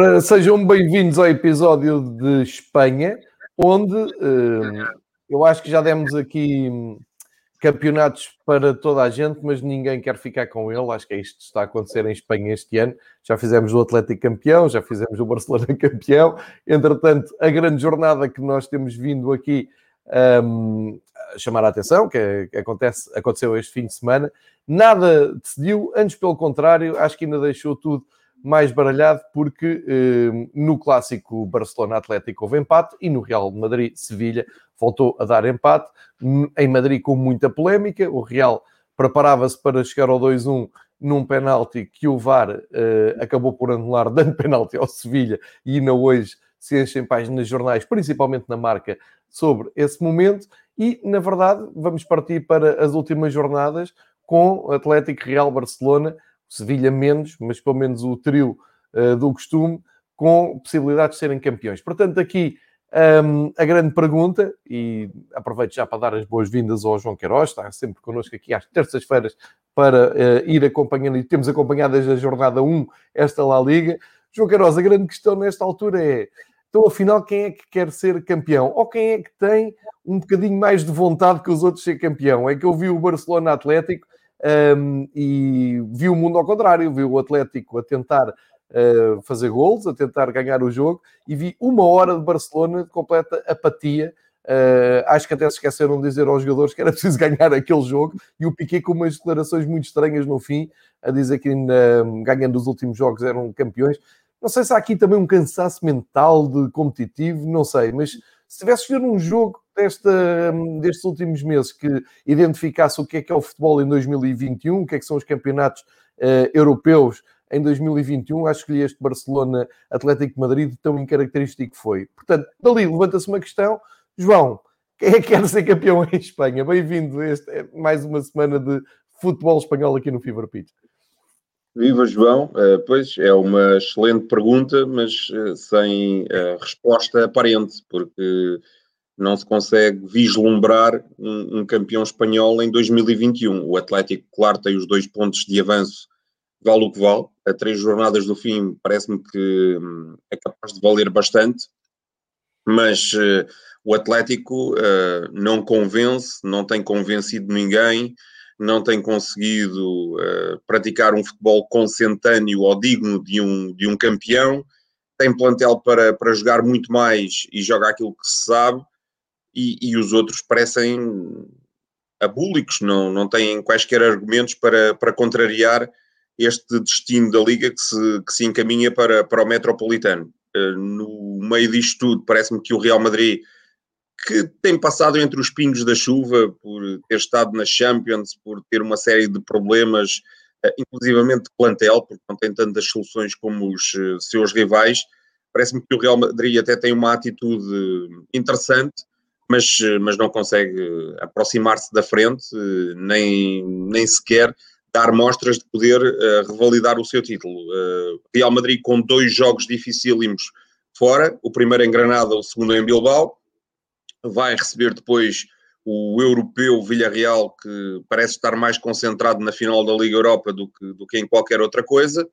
Ora, sejam bem-vindos ao episódio de Espanha, onde uh, eu acho que já demos aqui hum, campeonatos para toda a gente, mas ninguém quer ficar com ele. Acho que é isto que está a acontecer em Espanha este ano. Já fizemos o Atlético campeão, já fizemos o Barcelona campeão. Entretanto, a grande jornada que nós temos vindo aqui um, a chamar a atenção, que, que acontece, aconteceu este fim de semana, nada decidiu, antes pelo contrário, acho que ainda deixou tudo mais baralhado, porque eh, no clássico Barcelona-Atlético houve empate e no Real Madrid-Sevilha voltou a dar empate. Em Madrid, com muita polémica, o Real preparava-se para chegar ao 2-1 num penalti que o VAR eh, acabou por anular, dando penalti ao Sevilha, e ainda hoje se enchem páginas jornais, principalmente na marca, sobre esse momento. E, na verdade, vamos partir para as últimas jornadas com Atlético Real Barcelona Sevilha menos, mas pelo menos o trio uh, do costume, com possibilidade de serem campeões. Portanto, aqui um, a grande pergunta, e aproveito já para dar as boas-vindas ao João Queiroz, está sempre connosco aqui às terças-feiras para uh, ir acompanhando, e temos acompanhado desde a jornada 1 esta La Liga. João Queiroz, a grande questão nesta altura é, então afinal, quem é que quer ser campeão? Ou quem é que tem um bocadinho mais de vontade que os outros ser campeão? É que eu vi o Barcelona Atlético, um, e viu o mundo ao contrário, viu o Atlético a tentar uh, fazer gols, a tentar ganhar o jogo, e vi uma hora de Barcelona de completa apatia. Uh, acho que até se esqueceram de dizer aos jogadores que era preciso ganhar aquele jogo, e o Piquet com umas declarações muito estranhas no fim, a dizer que ainda ganhando os últimos jogos eram campeões. Não sei se há aqui também um cansaço mental de competitivo, não sei, mas se tivesse ver um jogo desta, destes últimos meses que identificasse o que é que é o futebol em 2021, o que é que são os campeonatos uh, europeus em 2021, acho que este Barcelona Atlético de Madrid tão incaracterístico foi. Portanto, dali levanta-se uma questão. João, quem é que quer ser campeão em Espanha? Bem-vindo a este, é mais uma semana de futebol espanhol aqui no Fever Pitch. Viva João, uh, pois é uma excelente pergunta, mas uh, sem uh, resposta aparente, porque não se consegue vislumbrar um, um, campeão espanhol em 2021. O Atlético, claro, tem os dois pontos de avanço, vale o que vale. A três jornadas do fim, parece-me que hum, é capaz de valer bastante, mas uh, o Atlético uh, não convence, não tem convencido ninguém, não tem conseguido uh, praticar um futebol consentâneo ou digno de um, de um campeão. Tem plantel para, para jogar muito mais e joga aquilo que se sabe e, e os outros parecem abúlicos, não, não têm quaisquer argumentos para, para contrariar este destino da Liga que se, que se encaminha para, para o Metropolitano. Uh, no meio disto tudo, parece-me que o Real Madrid, que tem passado entre os pingos da chuva, por ter estado na Champions, por ter uma série de problemas, uh, inclusivamente de plantel, porque não tem tantas soluções como os uh, seus rivais, parece-me que o Real Madrid até tem uma atitude interessante, mas, mas não consegue aproximar-se da frente, nem, nem sequer dar mostras de poder uh, revalidar o seu título. Uh, Real Madrid com dois jogos dificílimos fora, o primeiro em Granada, o segundo em Bilbao, vai receber depois o europeu Villarreal, que parece estar mais concentrado na final da Liga Europa do que, do que em qualquer outra coisa.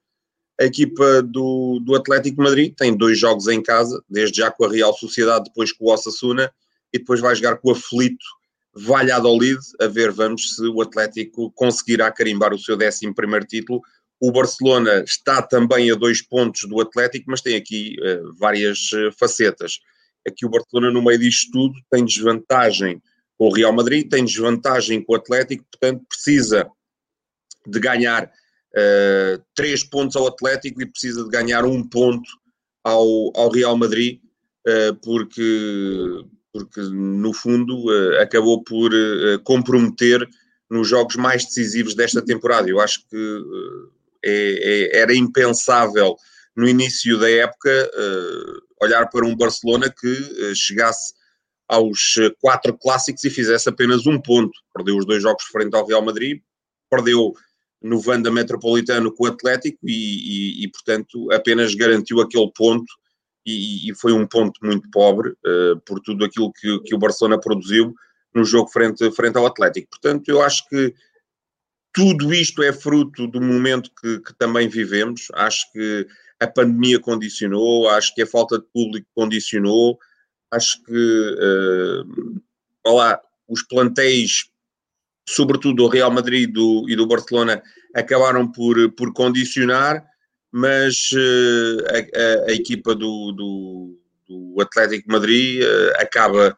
A equipa do, do Atlético Madrid tem dois jogos em casa, desde já com a Real Sociedade, depois com o Osasuna, e depois vai jogar com o aflito Valladolid, a ver, vamos se o Atlético conseguirá carimbar o seu 11 título. O Barcelona está também a dois pontos do Atlético, mas tem aqui uh, várias uh, facetas. Aqui o Barcelona, no meio disto tudo, tem desvantagem com o Real Madrid, tem desvantagem com o Atlético, portanto, precisa de ganhar uh, três pontos ao Atlético e precisa de ganhar um ponto ao, ao Real Madrid, porque porque no fundo uh, acabou por uh, comprometer nos jogos mais decisivos desta temporada. Eu acho que uh, é, é, era impensável no início da época olhar para um Barcelona que chegasse aos quatro clássicos e fizesse apenas um ponto. Perdeu os dois jogos frente ao Real Madrid, perdeu no Vanda Metropolitano com o Atlético e, e, e portanto, apenas garantiu aquele ponto e, e foi um ponto muito pobre uh, por tudo aquilo que, que o Barcelona produziu no jogo frente, frente ao Atlético. Portanto, eu acho que tudo isto é fruto do momento que, que também vivemos. Acho que a pandemia condicionou, acho que a falta de público condicionou, acho que uh, lá, os plantéis, sobretudo do Real Madrid do, e do Barcelona, acabaram por, por condicionar, mas uh, a, a, a, equipa do, do, do Atlético Madrid uh, acaba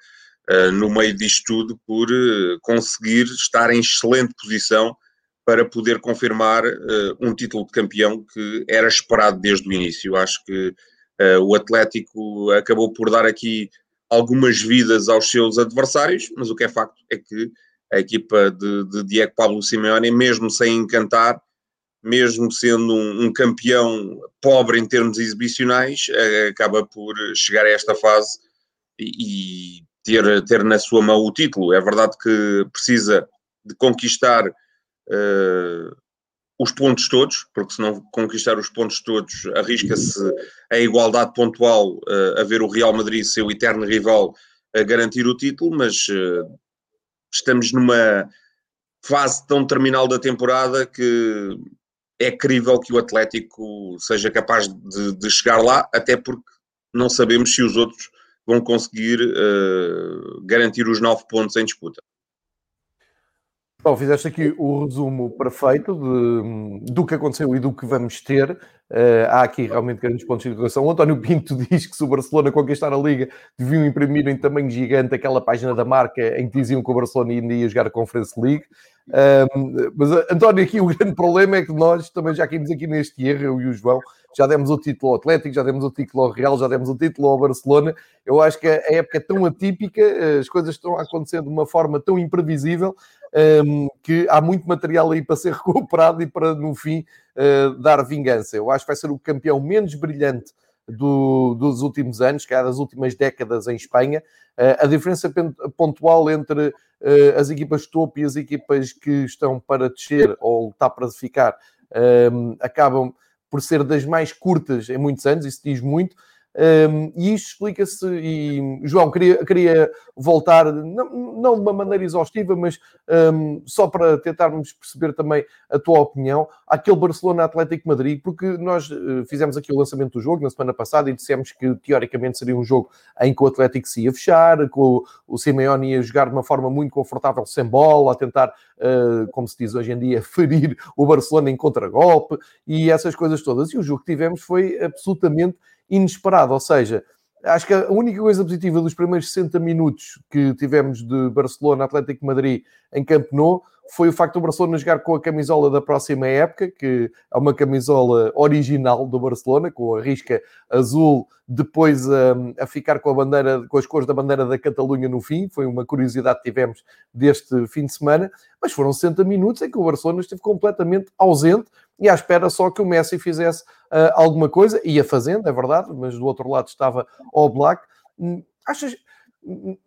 no meio disto tudo por conseguir estar em excelente posição para poder confirmar um título de campeão que era esperado desde o início. Acho que o Atlético acabou por dar aqui algumas vidas aos seus adversários, mas o que é facto é que a equipa de, de Diego Pablo Simeone, mesmo sem encantar, mesmo sendo um, um, campeão pobre em termos exibicionais, acaba por chegar a esta fase e, e ter, ter na sua mão o título. É verdade que precisa de conquistar uh, os pontos todos, porque se não conquistar os pontos todos, arrisca-se a igualdade pontual uh, a ver o Real Madrid, seu eterno rival, a garantir o título, mas uh, estamos numa fase tão terminal da temporada que é crível que o Atlético seja capaz de, de chegar lá, até porque não sabemos se os outros vão conseguir uh, garantir os nove pontos em disputa. Bom, fizeste aqui o resumo perfeito de, do que aconteceu e do que vamos ter. Uh, há aqui realmente grandes pontos de interrogação. O António Pinto diz que se o Barcelona conquistar a Liga, deviam imprimir em tamanho gigante aquela página da marca em que diziam que o Barcelona ainda ia jogar a Conference League. Uh, mas, António, aqui o grande problema é que nós também já caímos aqui neste erro, eu e o João, já demos o título ao Atlético, já demos o título ao Real, já demos o título ao Barcelona. Eu acho que a época é tão atípica, as coisas estão a acontecer de uma forma tão imprevisível um, que há muito material aí para ser recuperado e para, no fim, uh, dar vingança. Eu acho que vai ser o campeão menos brilhante do, dos últimos anos, que é das últimas décadas em Espanha. Uh, a diferença pontual entre uh, as equipas topo e as equipas que estão para descer ou lutar para ficar um, acabam por ser das mais curtas em muitos anos, isso diz muito. Um, e isto explica-se, e João, queria, queria voltar, não, não de uma maneira exaustiva, mas um, só para tentarmos perceber também a tua opinião, aquele Barcelona Atlético Madrid, porque nós uh, fizemos aqui o lançamento do jogo na semana passada e dissemos que teoricamente seria um jogo em que o Atlético se ia fechar, que o, o Simeone ia jogar de uma forma muito confortável, sem bola, a tentar, uh, como se diz hoje em dia, ferir o Barcelona em contragolpe e essas coisas todas. E o jogo que tivemos foi absolutamente inesperado, ou seja, acho que a única coisa positiva dos primeiros 60 minutos que tivemos de Barcelona Atlético Madrid em Camp Nou foi o facto do Barcelona jogar com a camisola da próxima época, que é uma camisola original do Barcelona, com a risca azul, depois a, a ficar com a bandeira, com as cores da bandeira da Catalunha no fim. Foi uma curiosidade que tivemos deste fim de semana, mas foram 60 minutos em que o Barcelona esteve completamente ausente e à espera só que o Messi fizesse uh, alguma coisa, ia fazendo, é verdade, mas do outro lado estava o Black. Hum, achas. Hum,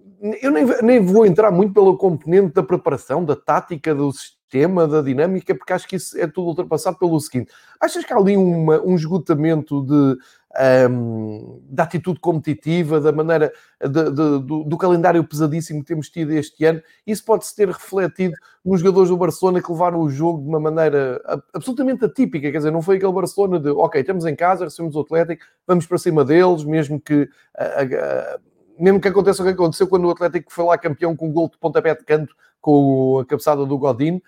eu nem, nem vou entrar muito pelo componente da preparação, da tática, do sistema, da dinâmica, porque acho que isso é tudo ultrapassado pelo seguinte: achas que há ali uma, um esgotamento de um, da atitude competitiva, da maneira de, de, do, do, calendário pesadíssimo que temos tido este ano. Isso pode-se ter refletido nos jogadores do Barcelona que levaram o jogo de uma maneira absolutamente atípica. Quer dizer, não foi aquele Barcelona de ok, estamos em casa, recebemos o Atlético, vamos para cima deles, mesmo que. mesmo que aconteça o que aconteceu quando o Atlético foi lá campeão com um gol de pontapé de canto com a cabeçada do Godin,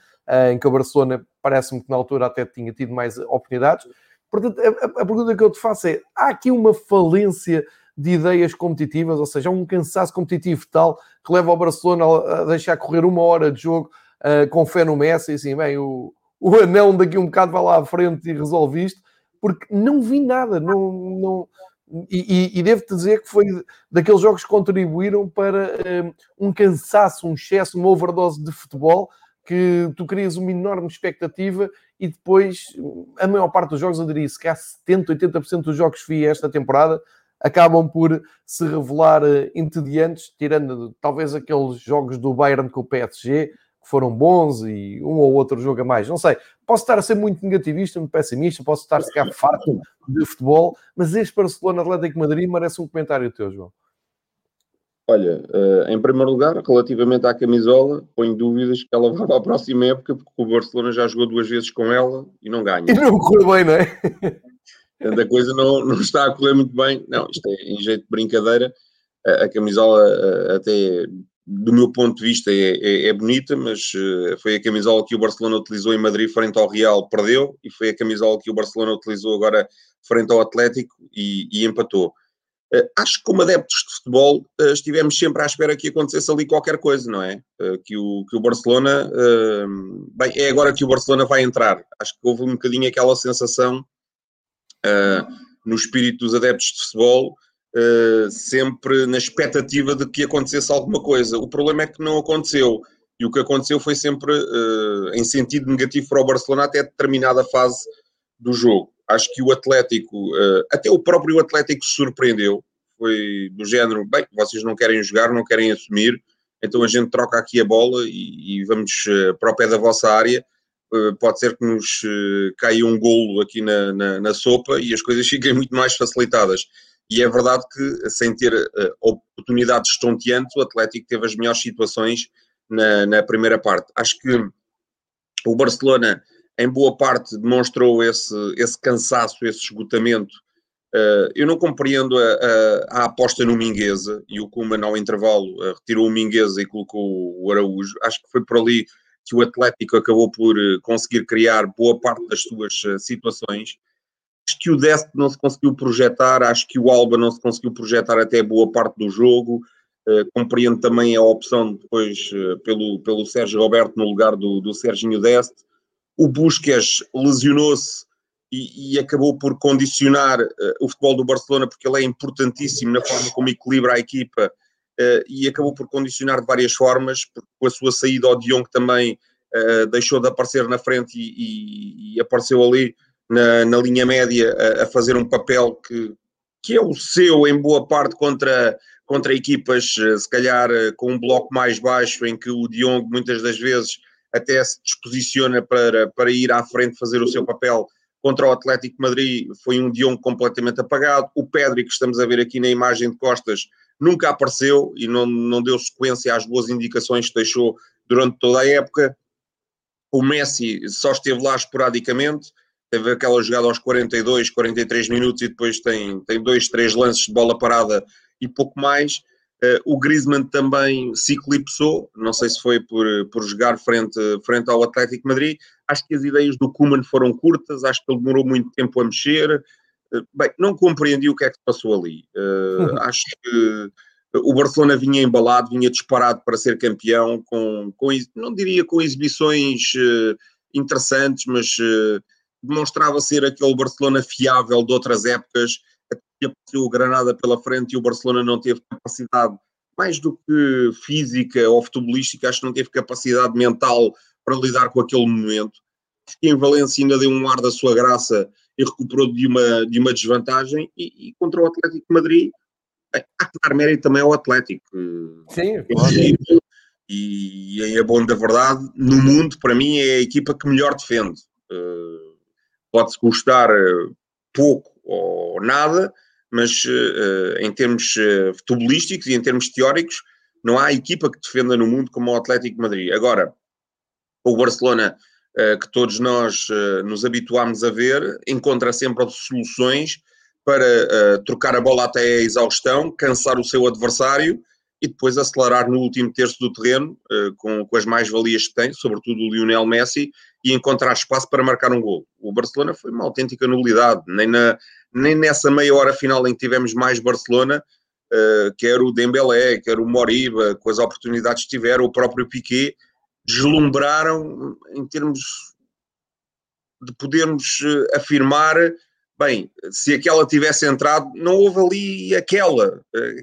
em que o Barcelona parece-me que na altura até tinha tido mais oportunidades. Portanto, a, a, pergunta que eu te faço é: há aqui uma falência de ideias competitivas, ou seja, um cansaço competitivo tal que leva o Barcelona a deixar correr uma hora de jogo uh, com fé no Messi assim, bem, o, o anão daqui um bocado vai lá à frente e resolve isto, porque não vi nada, não, não, e, e, e devo-te dizer que foi daqueles jogos que contribuíram para um, ah, um cansaço, um excesso, uma overdose de futebol que tu crias uma enorme expectativa e depois a maior parte dos jogos, eu diria que há 70, 80% dos jogos vi esta temporada acabam por se revelar uh, entediantes, tirando talvez aqueles jogos do Bayern com o PSG, que foram bons e um ou outro jogo a mais. Não sei, posso estar a ser muito negativista, muito pessimista, posso estar a ficar farto de futebol, mas este Barcelona Atlético Madrid merece um comentário teu, João. Olha, uh, em primeiro lugar, relativamente à camisola, ponho dúvidas que ela vá para a próxima época, porque o Barcelona já jogou duas vezes com ela e não ganha. E não correu bem, não é? a coisa não, não está a correr muito bem. Não, isto é em jeito de brincadeira. A, a camisola, até do meu ponto de vista, é, é, é, bonita, mas uh, foi a camisola que o Barcelona utilizou em Madrid frente ao Real, perdeu, e foi a camisola que o Barcelona utilizou agora frente ao Atlético e, e empatou. Uh, acho que, como adeptos de futebol, uh, estivemos sempre à espera que acontecesse ali qualquer coisa, não é? que, o, que o Barcelona. bem, é agora que o Barcelona vai entrar. Acho que houve um bocadinho aquela sensação no espírito dos adeptos de futebol sempre na expectativa de que acontecesse alguma coisa. O problema é que não aconteceu. E o que aconteceu foi sempre em sentido negativo para o Barcelona até determinada fase do jogo. Acho que o Atlético, uh, até o próprio Atlético se surpreendeu. Foi do género, bem, vocês não querem jogar, não querem assumir, então a gente troca aqui a bola e, e vamos para o pé da vossa área. pode ser que nos caia um golo aqui na, na, na sopa e as coisas fiquem muito mais facilitadas. E é verdade que, sem ter oportunidades estonteantes, o Atlético teve as melhores situações na, na, primeira parte. Acho que o Barcelona, em boa parte, demonstrou esse, esse cansaço, esse esgotamento. Uh, eu não compreendo a, a, a, aposta no Mingueza e o Kuman, ao intervalo, uh, retirou o Mingueza e colocou o Araújo. Acho que foi por ali que o Atlético acabou por conseguir criar boa parte das suas situações Acho que o Dest não se conseguiu projetar, acho que o Alba não se conseguiu projetar até boa parte do jogo. Uh, compreendo também a opção depois uh, pelo, pelo Sérgio Roberto no lugar do, do Serginho Dest. O Busquets lesionou-se e, e, acabou por condicionar uh, o futebol do Barcelona porque ele é importantíssimo na forma como equilibra a equipa e acabou por condicionar de várias formas, porque com a sua saída ao Dion que também deixou de aparecer na frente e, e, e apareceu ali na, na linha média a, a, fazer um papel que, que é o seu em boa parte contra, contra equipas, se calhar com um bloco mais baixo, em que o Diogo muitas das vezes até se disposiciona para, para ir à frente fazer o seu papel contra o Atlético Madrid foi um Diogo completamente apagado. O Pedri, que estamos a ver aqui na imagem de costas, nunca apareceu e não, não deu sequência às boas indicações que deixou durante toda a época. O Messi só esteve lá esporadicamente teve aquela jogada aos 42, 43 minutos e depois tem, tem dois, três lances de bola parada e pouco mais. Uh, o Griezmann também se eclipsou, não sei se foi por, por jogar frente, frente ao Atlético Madrid. Acho que as ideias do Kuman foram curtas, acho que ele demorou muito tempo a mexer. Uh, bem, não compreendi o que é que se passou ali. Uh, acho que o Barcelona vinha embalado, vinha disparado para ser campeão, com, com não diria com exibições interessantes, mas demonstrava ser aquele Barcelona fiável de outras épocas, apareceu o Granada pela frente e o Barcelona não teve capacidade, mais do que física ou futebolística, acho que não teve capacidade mental para lidar com aquele momento. Acho que em Valência ainda deu um ar da sua graça e recuperou de uma, de uma desvantagem, e, e contra o Atlético de Madrid, há que dar mérito também ao Atlético. Sim, claro. E, e é bom da verdade, no mundo, para mim, é a equipa que melhor defende. Uh, pode-se gostar eh, pouco ou nada, mas uh, em termos uh, futebolísticos e em termos teóricos, não há equipa que defenda no mundo como o Atlético de Madrid. Agora, o Barcelona, uh, que todos nós nos habituámos a ver, encontra sempre soluções para trocar a bola até a exaustão, cansar o seu adversário e depois acelerar no último terço do terreno, com, com as mais-valias que tem, sobretudo o Lionel Messi, e encontrar espaço para marcar um gol. O Barcelona foi uma autêntica nulidade, nem, na, nem nessa meia hora final em que tivemos mais Barcelona, uh, quer o Dembélé, quer o Moriba, com as oportunidades que tiveram, o próprio Piquet, deslumbraram em termos de podermos uh, afirmar, bem, se aquela tivesse entrado, não houve ali aquela,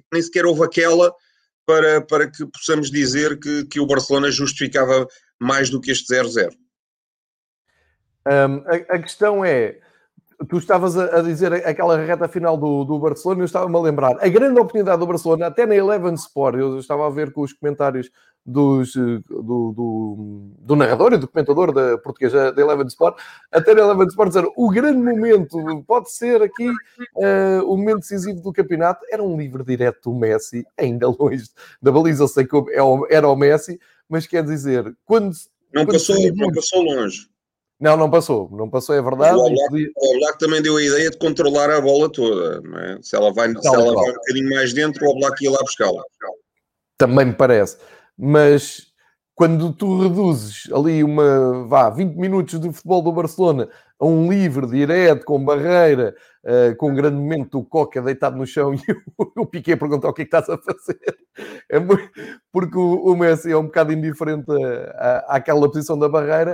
nem sequer houve aquela para, para que possamos dizer que, que o Barcelona justificava mais do que este 0-0. Um, a, a, questão é, tu estavas a, dizer aquela reta final do, do Barcelona, eu estava-me a lembrar, a grande oportunidade do Barcelona, até na Eleven Sport, eu estava a ver com os comentários dos, do, do, do narrador e do comentador da portuguesa da Eleven Sport, até na Eleven Sport dizer o grande momento, pode ser aqui uh, o momento decisivo do campeonato, era um livre direto do Messi, ainda longe da baliza, eu sei que era o Messi, mas quer dizer, quando... Não, quando passou, não passou longe Não, não passou, não passou, é verdade. O Oblak, o Oblak também deu a ideia de controlar a bola toda, não é? Se ela vai, se ela vai um bocadinho mais dentro, o Oblak ia lá buscá-la. Também me parece. Mas quando tu reduzes ali uma, vá, 20 minutos de futebol do Barcelona a um livre, direto, com barreira, uh, com um grande momento do Coca deitado no chão e o, o Piquet perguntar o que é que estás a fazer. É muito, porque o, o, Messi é um bocado indiferente à, àquela posição da barreira,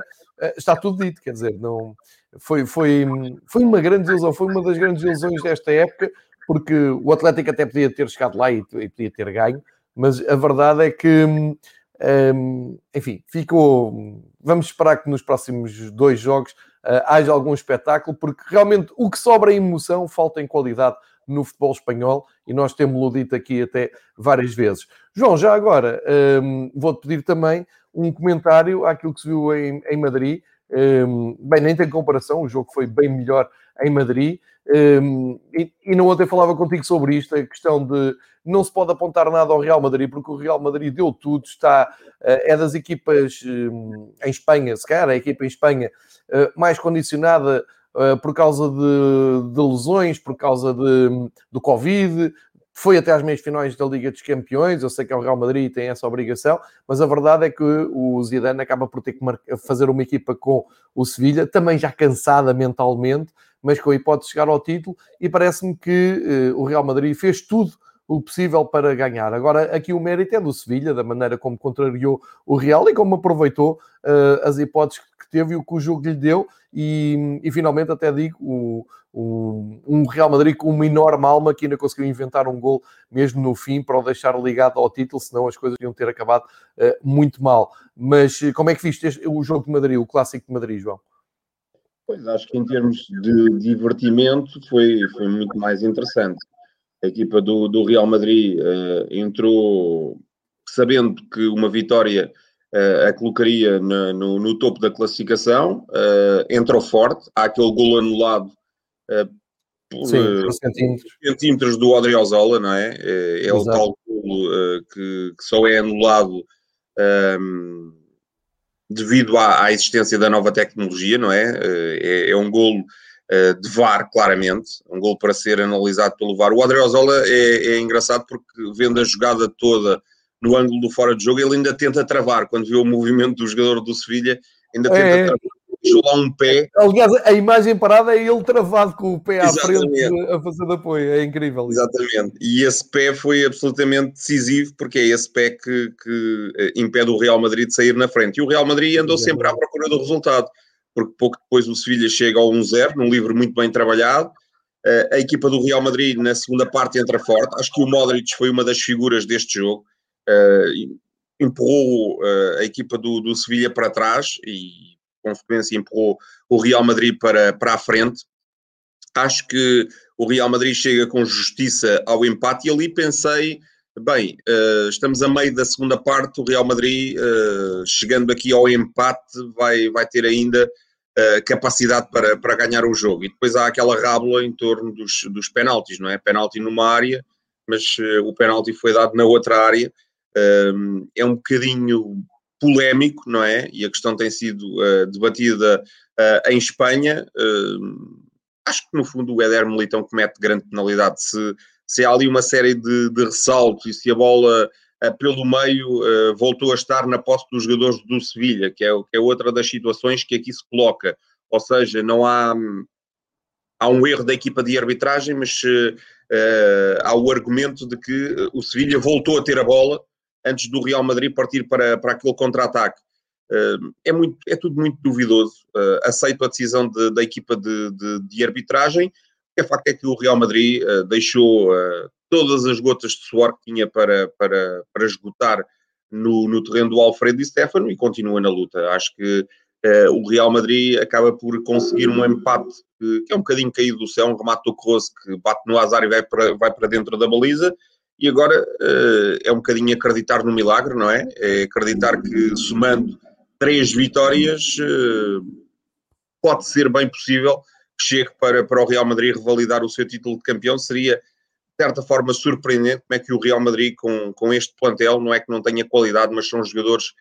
está tudo dito, quer dizer, não, foi, foi, foi uma grande ilusão, foi uma das grandes ilusões desta época, porque o Atlético até podia ter chegado lá e, e podia ter ganho, mas a verdade é que um, enfim, ficou. Vamos esperar que nos próximos dois jogos uh, haja algum espetáculo, porque realmente o que sobra em emoção falta em qualidade no futebol espanhol e nós temos-lo dito aqui até várias vezes. João, já agora um, vou-te pedir também um comentário àquilo que se viu em, em Madrid. Um, bem, nem tem comparação, o jogo foi bem melhor em Madrid. Um, e, e não ontem falava contigo sobre isto, a questão de não se pode apontar nada ao Real Madrid, porque o Real Madrid deu tudo, está, eh, é das equipas hum, em Espanha, se calhar a equipa em Espanha eh, mais condicionada eh, por causa de, de, lesões, por causa de, do Covid, foi até às meias finais da Liga dos Campeões. Eu sei que é o Real Madrid tem essa obrigação, mas a verdade é que o Zidane acaba por ter que fazer uma equipa com o Sevilha, também já cansada mentalmente, mas com a hipótese de chegar ao título. E parece-me que uh, o Real Madrid fez tudo o possível para ganhar. Agora, aqui o mérito é do Sevilha, da maneira como contrariou o Real e como aproveitou uh, as hipóteses que teve e o que o jogo lhe deu. E, e finalmente, até digo, o, o, um Real Madrid com uma enorme alma que ainda conseguiu inventar um gol mesmo no fim para o deixar ligado ao título, senão as coisas iam ter acabado uh, muito mal. Mas como é que viste este, o jogo de Madrid, o clássico de Madrid, João? Pois, acho que em termos de divertimento foi, foi muito mais interessante. A equipa do, do Real Madrid uh, entrou sabendo que uma vitória uh, a colocaria no, no, topo da classificação, entrou forte, há aquele gol anulado por, Sim, centímetros. centímetros do Odriozola, não é? É, é o tal golo que, que, só é anulado um, ehm, devido à, à, existência da nova tecnologia, não é? É, é um golo eh, de VAR, claramente, um gol para ser analisado pelo VAR. O Adriozola é, é engraçado porque, vendo a jogada toda no ângulo do fora de jogo, ele ainda tenta travar. Quando vê o movimento do jogador do Sevilha, ainda tenta é. travar. Deixou lá um pé. Aliás, a imagem parada é ele travado com o pé à Exatamente. frente a fazer de apoio. É incrível. Exatamente. E esse pé foi absolutamente decisivo, porque é esse pé que, que eh, impede o Real Madrid de sair na frente. E o Real Madrid andou sempre à procura do resultado porque pouco depois o Sevilha chega ao 1-0, num livro muito bem trabalhado. Uh, a equipa do Real Madrid na segunda parte entra forte. Acho que o Modric foi uma das figuras deste jogo. Uh, empurrou uh, a equipa do, do Sevilha para trás e, consequência, empurrou o Real Madrid para, para a frente. Acho que o Real Madrid chega com justiça ao empate e ali pensei, bem, uh, estamos a meio da segunda parte, o Real Madrid, uh, chegando aqui ao empate, vai, vai ter ainda uh, capacidade para, para ganhar o jogo. E depois há aquela rábula em torno dos, dos penaltis, não é? Penalti numa área, mas o penalti foi dado na outra área. É um bocadinho polémico, não é? E a questão tem sido uh, debatida em Espanha. acho que no fundo o Éder Militão comete grande penalidade se, se há ali uma série de, de ressaltos e se a bola pelo meio voltou a estar na posse dos jogadores do Sevilha, que é, que é outra das situações que aqui se coloca. Ou seja, não há, há um erro da equipa de arbitragem, mas uh, há o argumento de que o Sevilha voltou a ter a bola antes do Real Madrid partir para, para aquele contra-ataque. Uh, é, muito, é tudo muito duvidoso. Uh, aceito a decisão de, da equipa de, de, de arbitragem. O facto é que o Real Madrid deixou todas as gotas de suor que tinha para, para, para esgotar no, no terreno do Alfredo e Stefano e continua na luta. Acho que o Real Madrid acaba por conseguir um empate que, que, é um bocadinho caído do céu, um remate do Kroos que bate no azar e vai para, vai para dentro da baliza. E agora uh, é um bocadinho acreditar no milagre, não é? É acreditar que somando três vitórias uh, pode ser bem possível que chegue para, para o Real Madrid revalidar o seu título de campeão. Seria de certa forma surpreendente como é que o Real Madrid com, com este plantel, não é que não tenha qualidade, mas são jogadores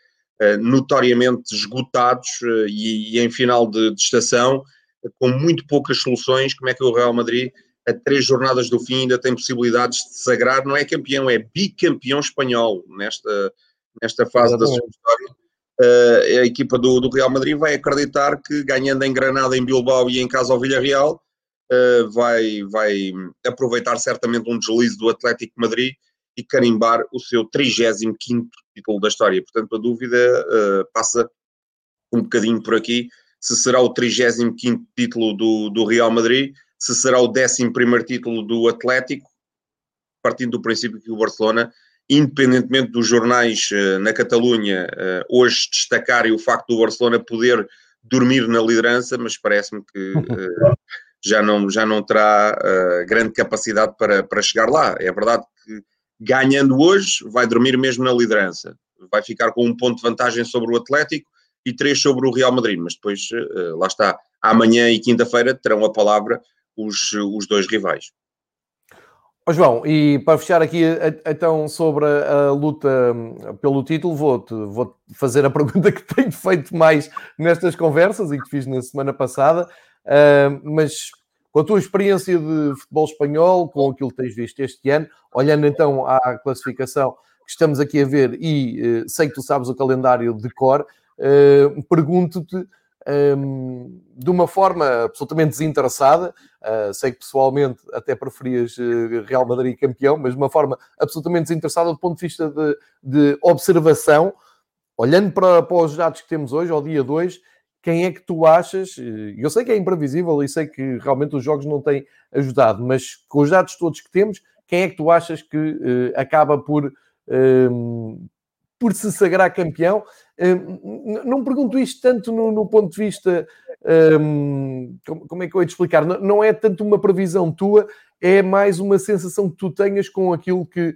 notoriamente esgotados e, e, em final de, de estação, com muito poucas soluções, como é que o Real Madrid a três jornadas do fim ainda tem possibilidades de sagrar, não é campeão, é bicampeão espanhol nesta, nesta fase da sua história. Uh, a equipa do, do, Real Madrid vai acreditar que ganhando em Granada, em Bilbao e em casa ao Villarreal, uh, vai, vai aproveitar certamente um deslize do Atlético Madrid e carimbar o seu 35 título da história. Portanto, a dúvida uh, passa um bocadinho por aqui se será o 35 título do, do Real Madrid se será o 11 título do Atlético, partindo do princípio que o Barcelona, independentemente dos jornais uh, na Catalunha, uh, hoje destacarem o facto do Barcelona poder dormir na liderança, mas parece-me que uh, já, não, já não terá grande capacidade para, para chegar lá. É verdade que ganhando hoje, vai dormir mesmo na liderança. Vai ficar com um ponto de vantagem sobre o Atlético e três sobre o Real Madrid, mas depois, lá está, amanhã e quinta-feira terão a palavra os, os dois rivais. Oh, João, e para fechar aqui então sobre a, luta pelo título, vou-te vou fazer a pergunta que tenho feito mais nestas conversas e que fiz na semana passada, uh, mas com a tua experiência de futebol espanhol, com aquilo que tens visto este ano, olhando então à classificação que estamos aqui a ver e uh, sei que tu sabes o calendário de cor, uh, pergunto-te de uma forma absolutamente desinteressada. Uh, sei que pessoalmente até preferias uh, Real Madrid campeão, mas de uma forma absolutamente desinteressada do ponto de vista de, de observação, olhando para, para, os dados que temos hoje, ao dia 2, quem é que tu achas? Eu sei que é imprevisível e sei que realmente os jogos não têm ajudado, mas com os dados todos que temos, quem é que tu achas que uh, acaba por, por se sagrar campeão? Hum, não pergunto isto tanto no, no ponto de vista. Um, como é que eu ia te explicar? Não, não, é tanto uma previsão tua, é mais uma sensação que tu tenhas com aquilo que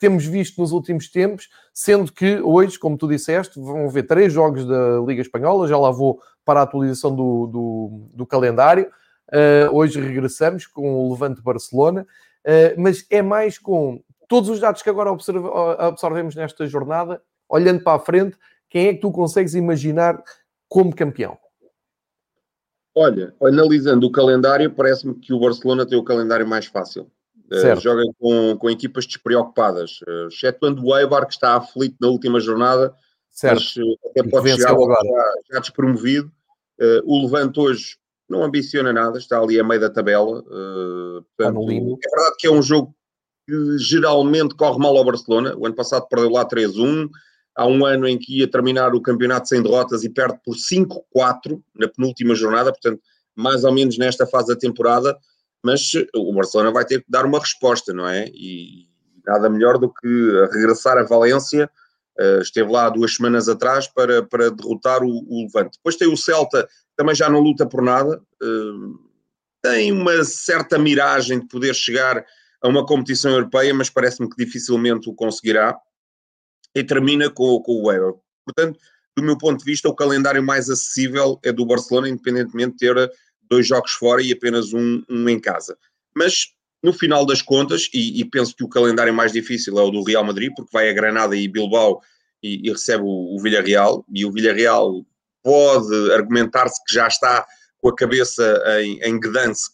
temos visto nos últimos tempos, sendo que hoje, como tu disseste, vão haver três jogos da Liga Espanhola, já lá vou para a atualização do, do, do calendário. Uh, hoje regressamos com o Levante Barcelona, uh, mas é mais com todos os dados que agora observemos nesta jornada, olhando para a frente, quem é que tu consegues imaginar como campeão? Olha, analisando o calendário, parece-me que o Barcelona tem o calendário mais fácil. Uh, joga com, com equipas despreocupadas, uh, excetuando o Eibar, que está aflito na última jornada, certo. mas uh, até pode chegar. Já, já despromovido. Uh, o Levante hoje não ambiciona nada, está ali a meio da tabela. Uh, portanto, é verdade que é um jogo que geralmente corre mal ao Barcelona. O ano passado perdeu lá 3-1, há um ano em que ia terminar o campeonato sem derrotas e perde por 5-4 na penúltima jornada, portanto, mais ou menos nesta fase da temporada, mas o Barcelona vai ter que dar uma resposta, não é? E nada melhor do que regressar a Valência, uh, esteve lá duas semanas atrás para, para derrotar o, o, Levante. Depois tem o Celta, também já não luta por nada, uh, tem uma certa miragem de poder chegar a uma competição europeia, mas parece-me que dificilmente o conseguirá e termina com, com o Euro. Portanto, do meu ponto de vista, o calendário mais acessível é do Barcelona, independentemente de ter dois jogos fora e apenas um, um em casa. Mas, no final das contas, e, e, penso que o calendário mais difícil é o do Real Madrid, porque vai a Granada e Bilbao e, e recebe o, o Villarreal, e o Villarreal pode argumentar-se que já está com a cabeça em, em Gdansk,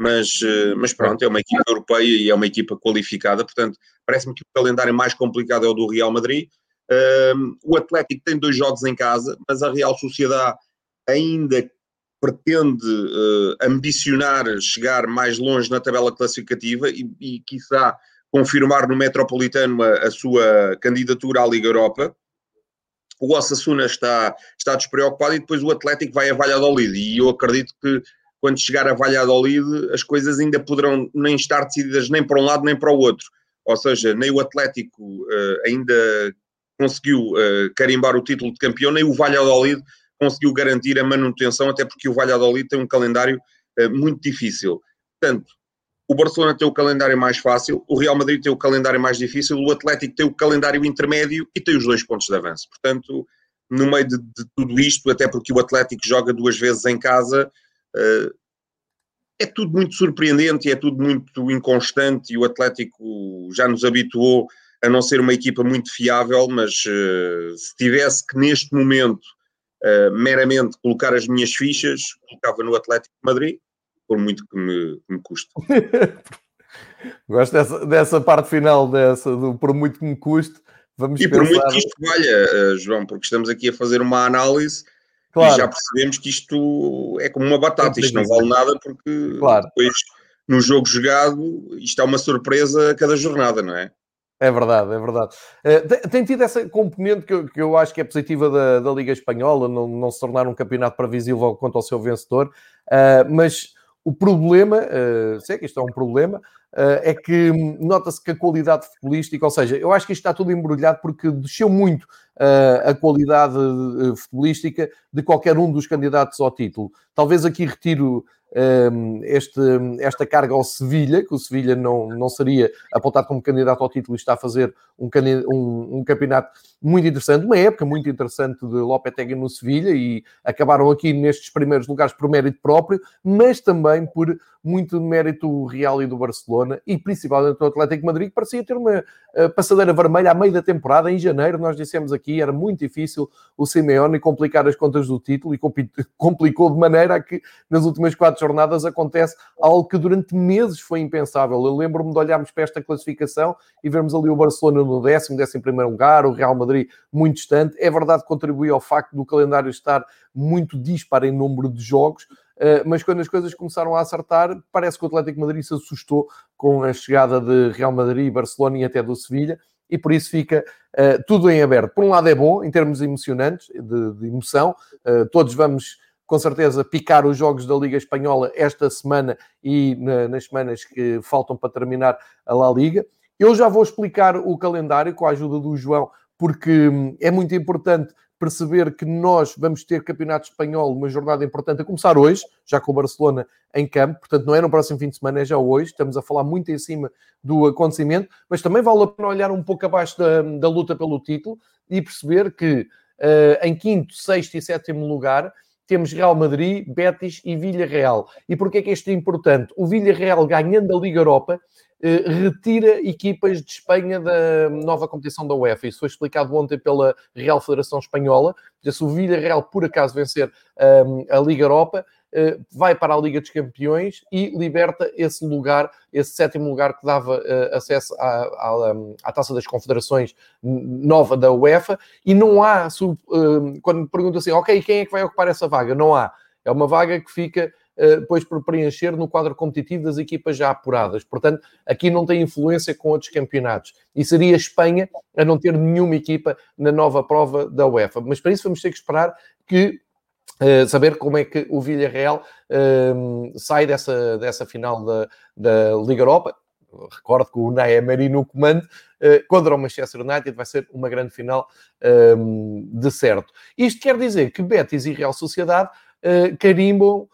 mas, eh, mas pronto, é uma equipa europeia e é uma equipa qualificada, portanto, Parece-me que o calendário mais complicado é o do Real Madrid. Um, o Atlético tem dois jogos em casa, mas a Real Sociedade ainda pretende uh, ambicionar chegar mais longe na tabela classificativa e, e quiçá, confirmar no Metropolitano a, a, sua candidatura à Liga Europa. O Osasuna está, está despreocupado e depois o Atlético vai a Valladolid e eu acredito que quando chegar a Valladolid as coisas ainda poderão nem estar decididas nem para um lado nem para o outro ou seja, nem o Atlético uh, ainda conseguiu uh, carimbar o título de campeão, nem o Valladolid conseguiu garantir a manutenção, até porque o Valladolid tem um calendário uh, muito difícil. Portanto, o Barcelona tem o calendário mais fácil, o Real Madrid tem o calendário mais difícil, o Atlético tem o calendário intermédio e tem os dois pontos de avanço. Portanto, no meio de, de tudo isto, até porque o Atlético joga duas vezes em casa, é tudo muito surpreendente, é tudo muito inconstante e o Atlético já nos habituou a não ser uma equipa muito fiável, mas uh, se tivesse que neste momento uh, meramente colocar as minhas fichas, colocava no Atlético de Madrid, por muito que me, que me custe. Gosto dessa, dessa parte final, dessa, do por muito que me custe. Vamos e pensar... por muito que isto valha, João, porque estamos aqui a fazer uma análise claro. e já percebemos que isto é como uma batata, isto não vale nada porque claro. depois no jogo jogado isto é uma surpresa a cada jornada, não é? É verdade, é verdade. Uh, tem, tido essa componente que eu, que eu, acho que é positiva da, da Liga Espanhola, não, não, se tornar um campeonato previsível quanto ao seu vencedor, uh, mas o problema, uh, sei que isto é um problema, uh, é que nota-se que a qualidade futebolística, ou seja, eu acho que isto está tudo embrulhado porque desceu muito uh, a qualidade futebolística de qualquer um dos candidatos ao título. Talvez aqui retiro este, esta carga ao Sevilha, que o Sevilha não, não seria apontado como candidato ao título e está a fazer um, um, um campeonato muito interessante, uma época muito interessante de Lopetegui no Sevilha e acabaram aqui nestes primeiros lugares por mérito próprio, mas também por muito mérito real e do Barcelona e principalmente do Atlético Madrid, que parecia ter uma passadeira vermelha à meio da temporada, em janeiro, nós dissemos aqui, era muito difícil o Simeone complicar as contas do título e complicou de maneira a que nas últimas quatro jornadas acontece algo que durante meses foi impensável. Eu lembro-me de olharmos para esta classificação e vermos ali o Barcelona no décimo, décimo primeiro lugar, o Real Madrid muito distante. É verdade que contribui ao facto do calendário estar muito dispar em número de jogos, eh, mas quando as coisas começaram a acertar, parece que o Atlético Madrid se assustou com a chegada de Real Madrid, Barcelona e até do Sevilha, e por isso fica uh, tudo em aberto. Por um lado é bom, em termos emocionantes, de, de emoção, uh, todos vamos com certeza picar os jogos da Liga Espanhola esta semana e na, nas semanas que faltam para terminar a La Liga. Eu já vou explicar o calendário com a ajuda do João, porque hum, é muito importante perceber que nós vamos ter campeonato espanhol, uma jornada importante a começar hoje, já com o Barcelona em campo, portanto não é no próximo fim de semana, é já hoje, estamos a falar muito em cima do acontecimento, mas também vale a pena olhar um pouco abaixo da, da luta pelo título e perceber que uh, em quinto, sexto e sétimo lugar temos Real Madrid, Betis e Villarreal. E porquê é que isto é importante? O Villarreal ganhando a Liga Europa retira equipas de Espanha da nova competição da UEFA. Isso foi explicado ontem pela Real Federação Espanhola. Se o Villarreal, por acaso, vencer um, a Liga Europa, uh, vai para a Liga dos Campeões e liberta esse lugar, esse sétimo lugar que dava uh, acesso à, à, à, Taça das Confederações nova da UEFA. E não há, uh, quando me perguntam assim, ok, quem é que vai ocupar essa vaga? Não há. É uma vaga que fica eh, depois por preencher no quadro competitivo das equipas já apuradas. Portanto, aqui não tem influência com outros campeonatos. E seria a Espanha a não ter nenhuma equipa na nova prova da UEFA. Mas para isso vamos ter que esperar que Uh, saber como é que o Villarreal uh, sai dessa, dessa final da, da Liga Europa. Recordo que o Unai Emery no comando uh, contra o Manchester United vai ser uma grande final de certo. Isto quer dizer que Betis e Real Sociedade carimbam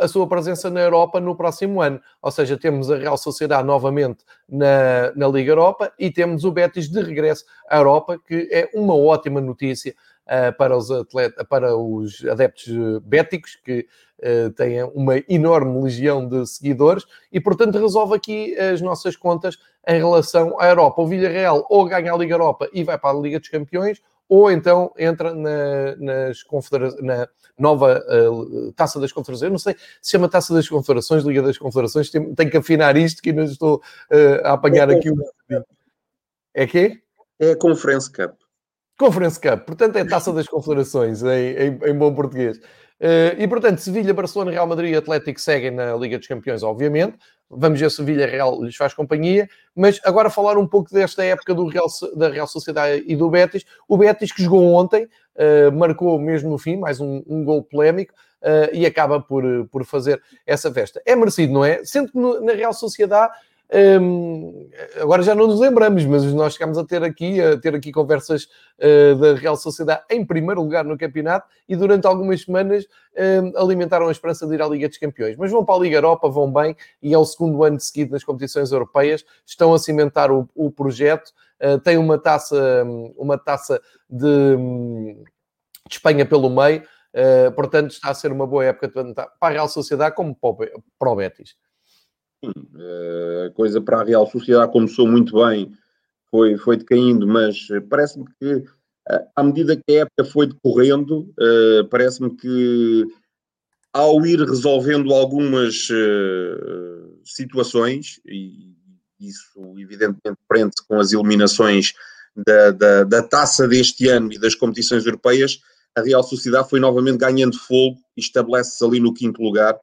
a sua presença na Europa no próximo ano. Ou seja, temos a Real Sociedade novamente na, na Liga Europa e temos o Betis de regresso à Europa, que é uma ótima notícia uh, para, os atleta, para os adeptos béticos, que uh, têm uma enorme legião de seguidores, e portanto resolve aqui as nossas contas em relação à Europa. O Villarreal ou ganha a Liga Europa e vai para a Liga dos Campeões, ou então entra na, nas na nova uh, Taça das Confederações. Eu não sei se chama Taça das Confederações, Liga das Confederações, tenho, tenho que afinar isto que ainda estou uh, a apanhar é aqui o. É que É a Conference Cup. Conference Cup, portanto é Taça das Confederações, em, em, em bom português. Uh, e portanto, Sevilha, Barcelona, Real Madrid e Atlético seguem na Liga dos Campeões, obviamente. Vamos ver se o Villarreal lhes faz companhia. Mas agora falar um pouco desta época do Real, da Real Sociedade e do Betis. O Betis que jogou ontem, uh, marcou mesmo no fim, mais um, um gol polémico. Uh, e acaba por, por fazer essa festa. É merecido, não é? Sendo que no, na Real Sociedade um, agora já não nos lembramos, mas nós chegámos a ter aqui, a ter aqui conversas uh, da Real Sociedade em primeiro lugar no campeonato e durante algumas semanas um, alimentaram a esperança de ir à Liga dos Campeões. Mas vão para a Liga Europa, vão bem e é o segundo ano de seguida nas competições europeias, estão a cimentar o, o projeto, uh, têm uma taça, uma taça de, de Espanha pelo meio. Uh, portanto, está a ser uma boa época para a Real Sociedade como para o Betis. Eh, a coisa para a Real Sociedade começou muito bem foi, foi decaindo, mas parece-me que à medida que a época foi decorrendo, parece-me que ao ir resolvendo algumas situações, e isso evidentemente prende-se com as eliminações da, da, da, taça deste ano e das competições europeias, a Real Sociedade foi novamente ganhando fogo e estabelece-se ali no quinto lugar.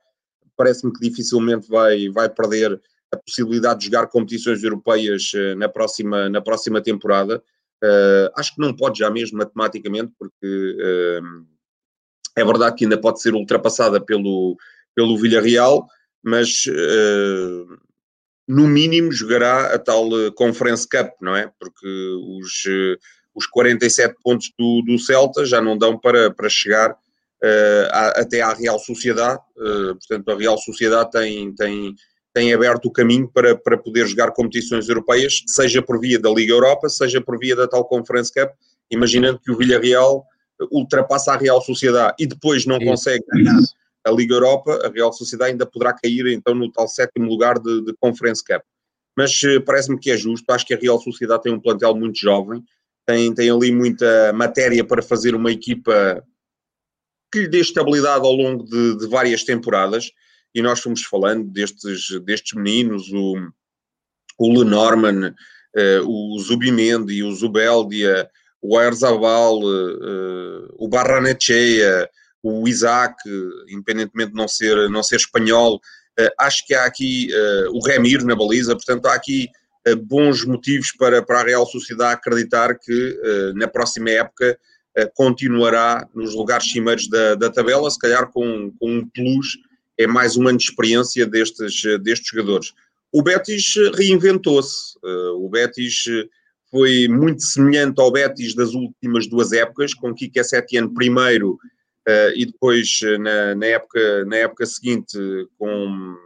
Parece-me que dificilmente vai, vai perder a possibilidade de jogar competições europeias uh, na, próxima, na próxima temporada. Uh, acho que não pode já mesmo matematicamente, porque uh, é verdade que ainda pode ser ultrapassada pelo, pelo Villarreal, mas uh, no mínimo jogará a tal Conference Cup, não é? Porque os, os 47 pontos do, do Celta já não dão para, para chegar a, até à Real Sociedade, portanto a Real Sociedade tem, tem tem aberto o caminho para, para poder jogar competições europeias, seja por via da Liga Europa, seja por via da tal Conference Cup, imaginando que o Villarreal ultrapassa a Real Sociedade e depois não consegue ganhar a Liga Europa, a Real Sociedade ainda poderá cair então no tal sétimo lugar de, de Conference Cup. Mas parece-me que é justo, acho que a Real Sociedade tem um plantel muito jovem, tem, tem ali muita matéria para fazer uma equipa que lhe dê estabilidade ao longo de, de várias temporadas e nós fomos falando destes, destes meninos, o, o Lenormand, uh, o Zubimendi, o Zubeldia, o Erzabal, uh, o Barranechea, o Isaac, independentemente de não ser, não ser espanhol, uh, acho que há aqui uh, o Remir na baliza, portanto há aqui bons motivos para, para a Real Sociedade acreditar que na próxima época continuará nos lugares cimeiros da, da tabela, se calhar com, com um plus é mais um ano de experiência destes, destes jogadores. O Betis reinventou-se. Uh, o Betis foi muito semelhante ao Betis das últimas duas épocas, com Kike Setien primeiro e depois na, na, época, na época seguinte com,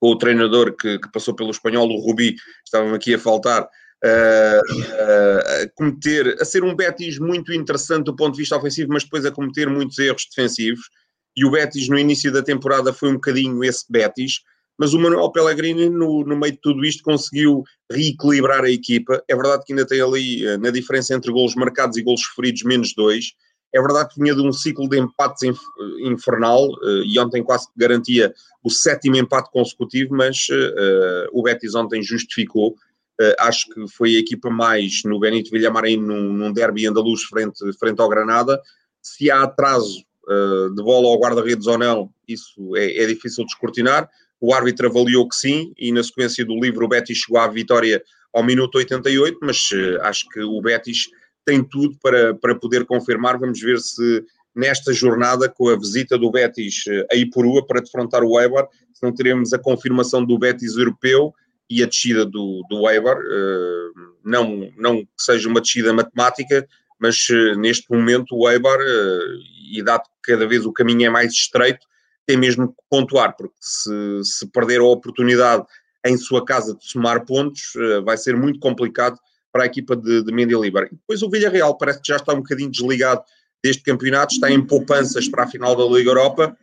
com o treinador que, que, passou pelo espanhol, o Rubi, estavam aqui a faltar, uh, a cometer, a ser um Betis muito interessante do ponto de vista ofensivo, mas depois a cometer muitos erros defensivos. E o Betis no início da temporada foi um bocadinho esse Betis, mas o Manuel Pellegrini no, no meio de tudo isto conseguiu reequilibrar a equipa, é verdade que ainda tem ali eh, na diferença entre golos marcados e golos sofridos menos dois, é verdade que vinha de um ciclo de empates infernal eh, e ontem quase garantia o sétimo empate consecutivo, mas uh, o Betis ontem justificou. Uh, acho que foi a equipa mais no Benito Villamarim num, num derby andaluz frente, frente ao Granada. Se há atraso uh, de bola ao guarda-redes ou não, isso é, é, difícil de escrutinar. O árbitro avaliou que sim, e na sequência do livro o Betis chegou à vitória ao minuto 88, mas uh, acho que o Betis tem tudo para, para poder confirmar. Vamos ver se nesta jornada, com a visita do Betis eh, a Ipurua para defrontar o Eibar, se não teremos a confirmação do Betis europeu e a descida do, do Eibar, uh, não, não que seja uma descida matemática, mas uh, neste momento o Eibar, uh, e dado que cada vez o caminho é mais estreito, tem mesmo que pontuar, porque se, se perder a oportunidade em sua casa de somar pontos, vai ser muito complicado para a equipa de, de Mendilibar. Depois o Villarreal parece que já está um bocadinho desligado deste campeonato, está em poupanças para a final da Liga Europa.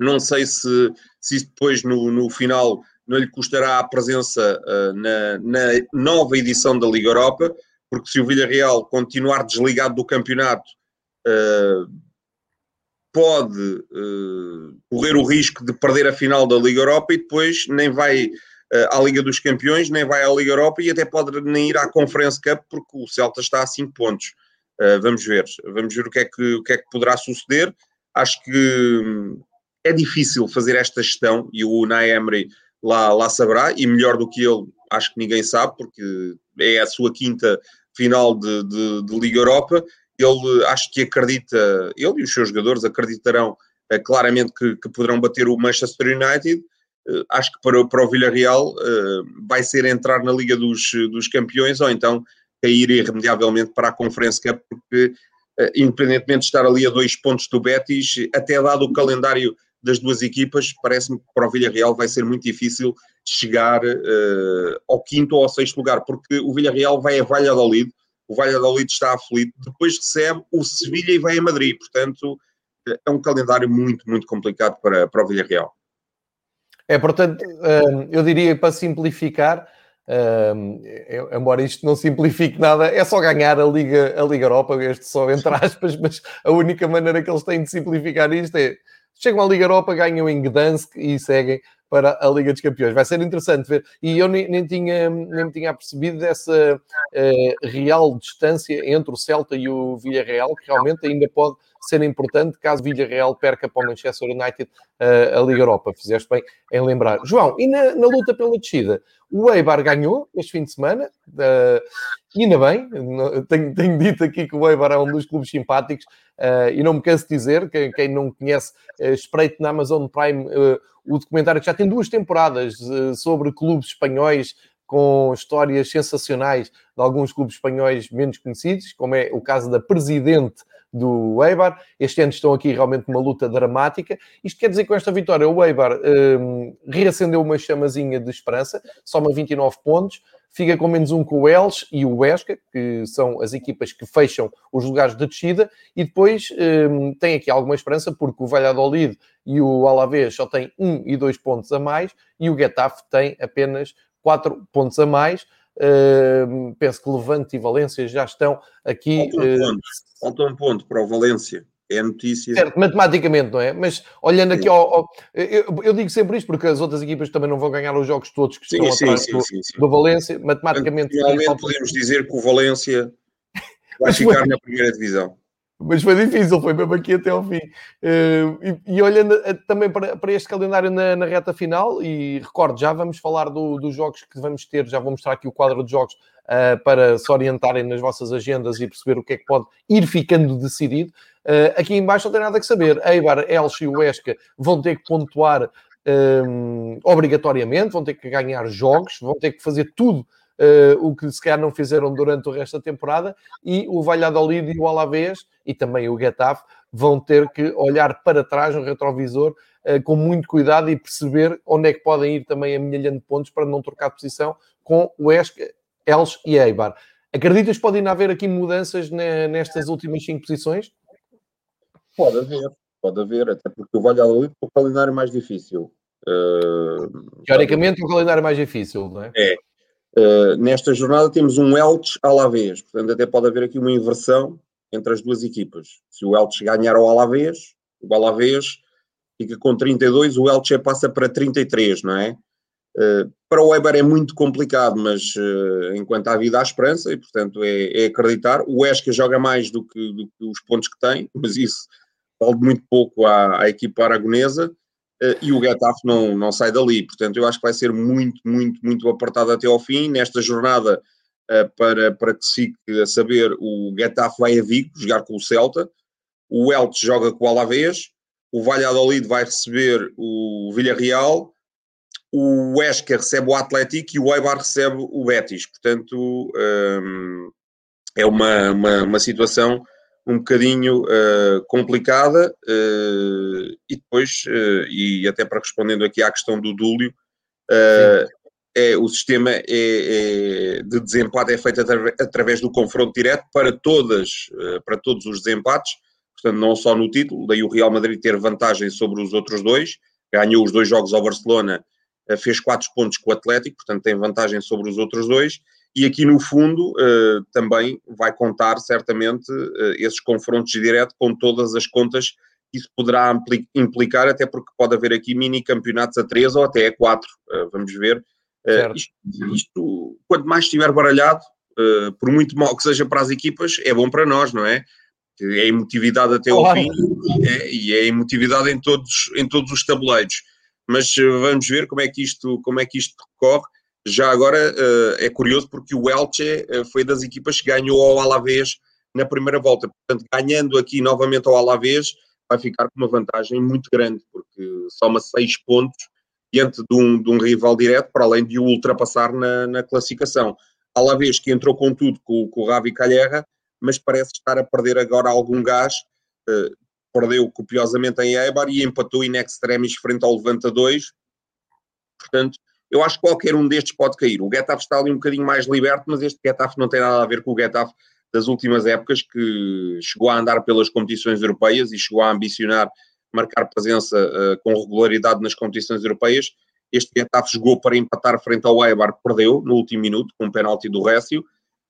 Não sei se, se isso depois no, no final não lhe custará a presença uh, na, na, nova edição da Liga Europa, porque se o Villarreal continuar desligado do campeonato, uh, pode uh, correr o risco de perder a final da Liga Europa e depois nem vai à Liga dos Campeões, nem vai à Liga Europa e até pode nem ir à Conference Cup porque o Celta está a 5 pontos. vamos ver, vamos ver o que, é que, o que é que poderá suceder. Acho que hum, é difícil fazer esta gestão e o Naemri lá, lá saberá, e melhor do que ele, acho que ninguém sabe, porque é a sua quinta final de, de, de Liga Europa. Ele acho que acredita, ele e os seus jogadores acreditarão é, claramente que, que, poderão bater o Manchester United. Uh, acho que para, para o Villarreal uh, vai ser entrar na Liga dos, dos Campeões ou então cair irremediavelmente para a Conference Cup, porque uh, independentemente de estar ali a dois pontos do Betis, até dado o calendário das duas equipas, parece-me que para o Villarreal vai ser muito difícil chegar uh, ao quinto ou ao sexto lugar, porque o Villarreal vai a Valladolid, o Valladolid está aflito, depois recebe o Sevilha e vai a Madrid, portanto é um calendário muito, muito complicado para, para o Villarreal. É, portanto, eh, eu diria para simplificar, embora isto não simplifique nada, é só ganhar a Liga, a Liga Europa, este só entre aspas, mas a única maneira que eles têm de simplificar isto é chegam à Liga Europa, ganham em Gdansk e seguem para a Liga dos Campeões. Vai ser interessante ver. E eu nem, nem tinha, nem me tinha apercebido dessa uh, real distância entre o Celta e o Villarreal, que realmente ainda pode ser importante caso Villarreal perca para o Manchester United uh, a Liga Europa. Fizeste bem em lembrar. João, e na, na luta pela descida? O Eibar ganhou este fim de semana, uh, ainda bem, tenho, tenho, dito aqui que o Eibar é um dos clubes simpáticos uh, e não me canso de dizer, quem, quem não conhece, uh, espreite na Amazon Prime uh, o documentário que já tem duas temporadas sobre clubes espanhóis com histórias sensacionais de alguns clubes espanhóis menos conhecidos, como é o caso da Presidente do Eibar. Este ano estão aqui realmente uma luta dramática. Isto quer dizer que com esta vitória o Eibar um, reacendeu uma chamazinha de esperança, soma 29 pontos, fica com menos um com o Elche e o Huesca, que são as equipas que fecham os lugares de descida, e depois um, tem aqui alguma esperança, porque o Valladolid e o Alavés só têm um e dois pontos a mais, e o Getafe tem apenas quatro pontos a mais. Uh, penso que Levante e Valência já estão aqui. Falta um, uh, ponto. Falta um ponto para o Valência. É notícia. Certo, matematicamente, não é? Mas olhando aqui ao. ao eu, eu, digo sempre isto porque as outras equipas também não vão ganhar os jogos todos que estão sim, atrás sim, do, sim, do, Valência. Matematicamente. Finalmente podemos dizer que o Valência vai ficar foi... na primeira divisão mas foi difícil, foi mesmo aqui até ao fim. Uh, e, e, olhando uh, também para, para, este calendário na, na, reta final, e recordo, já vamos falar do, dos jogos que vamos ter, já vou mostrar aqui o quadro de jogos uh, para se orientarem nas vossas agendas e perceber o que é que pode ir ficando decidido. aqui embaixo não tem nada que saber. Eibar, Elche e Huesca vão ter que pontuar obrigatoriamente, vão ter que ganhar jogos, vão ter que fazer tudo uh, o que se calhar não fizeram durante o resto da temporada, e o Valladolid e o Alavés, e também o Getafe, vão ter que olhar para trás no retrovisor uh, com muito cuidado e perceber onde é que podem ir também a milha de pontos para não trocar de posição com o Esca, Elche e Eibar. Acreditas que podem haver aqui mudanças nestas últimas cinco posições? Pode haver, pode haver, até porque o Valladolid é o calendário mais difícil. Uh, Teoricamente, o calendário mais difícil, não é? É, Uh, nesta jornada temos um Elche Alavés, portanto até pode haver aqui uma inversão entre as duas equipas. Se o Elche ganhar ao Alavés, o Alavés fica com 32, o Elche passa para 33, não é? Uh, para o Weber é muito complicado, mas uh, enquanto há vida há esperança e portanto é, é acreditar. O Esca joga mais do que, do que, os pontos que tem, mas isso vale muito pouco à, à equipa aragonesa. Eh, e o Getafe não, não sai dali. Portanto, eu acho que vai ser muito, muito, muito apertado até ao fim. Nesta jornada, eh, para, para que se a saber, o Getafe vai a Vigo jogar com o Celta, o Elche joga com o Alavés, o Valladolid vai receber o Villarreal, o Huesca recebe o Atlético e o Eibar recebe o Betis. Portanto, ehm, é uma, uma, uma situação um bocadinho uh, complicada uh, e depois, uh, e até para respondendo aqui à questão do Dúlio, é, o sistema é, é, de desempate é feito através do confronto direto para, todas, para todos os desempates, portanto não só no título, daí o Real Madrid ter vantagem sobre os outros dois, ganhou os dois jogos ao Barcelona, fez quatro pontos com o Atlético, portanto tem vantagem sobre os outros dois, e aqui no fundo uh, também vai contar certamente uh, esses confrontos direto com todas as contas que isso poderá implicar, até porque pode haver aqui mini campeonatos a três ou até a quatro, uh, vamos ver. Isto, isto, quanto mais estiver baralhado, por muito mal que seja para as equipas, é bom para nós, não é? É emotividade até ao fim é, e é emotividade em todos, em todos os tabuleiros. Mas vamos ver como é que isto, como é que isto decorre já agora uh, é curioso porque o Elche uh, foi das equipas que ganhou ao Alavés na primeira volta. Portanto, ganhando aqui novamente ao Alavés, vai ficar com uma vantagem muito grande, porque soma seis pontos diante de um, de um rival direto, para além de o ultrapassar na, na classificação. Alavés que entrou com tudo com, com o Ravi Calherra, mas parece estar a perder agora algum gás. Uh, perdeu copiosamente em Eibar e empatou in extremis frente ao Levanta 2. Portanto, eu acho que qualquer um destes pode cair. O Getafe está ali um bocadinho mais liberto, mas este Getafe não tem nada a ver com o Getafe das últimas épocas, que chegou a andar pelas competições europeias e chegou a ambicionar marcar presença uh, com regularidade nas competições europeias. Este Getafe jogou para empatar frente ao Eibar, perdeu no último minuto, com um penalti do Récio,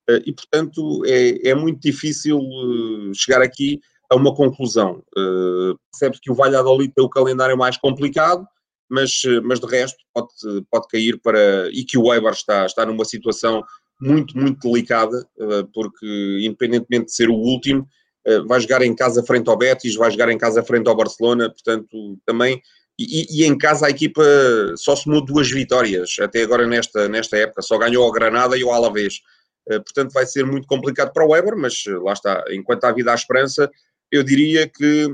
eh, e portanto é, é muito difícil eh, chegar aqui a uma conclusão. Percebe-se que o Valladolid tem o calendário mais complicado, mas, mas de resto pode, pode cair para. e que o Eibar está, está numa situação muito, muito delicada, porque independentemente de ser o último, vai jogar em casa frente ao Betis, vai jogar em casa frente ao Barcelona, portanto também e, e, em casa a equipa só somou duas vitórias até agora nesta, nesta época, só ganhou ao Granada e ao Alavés. Portanto, vai ser muito complicado para o Weber, mas lá está, enquanto há vida à esperança, eu diria que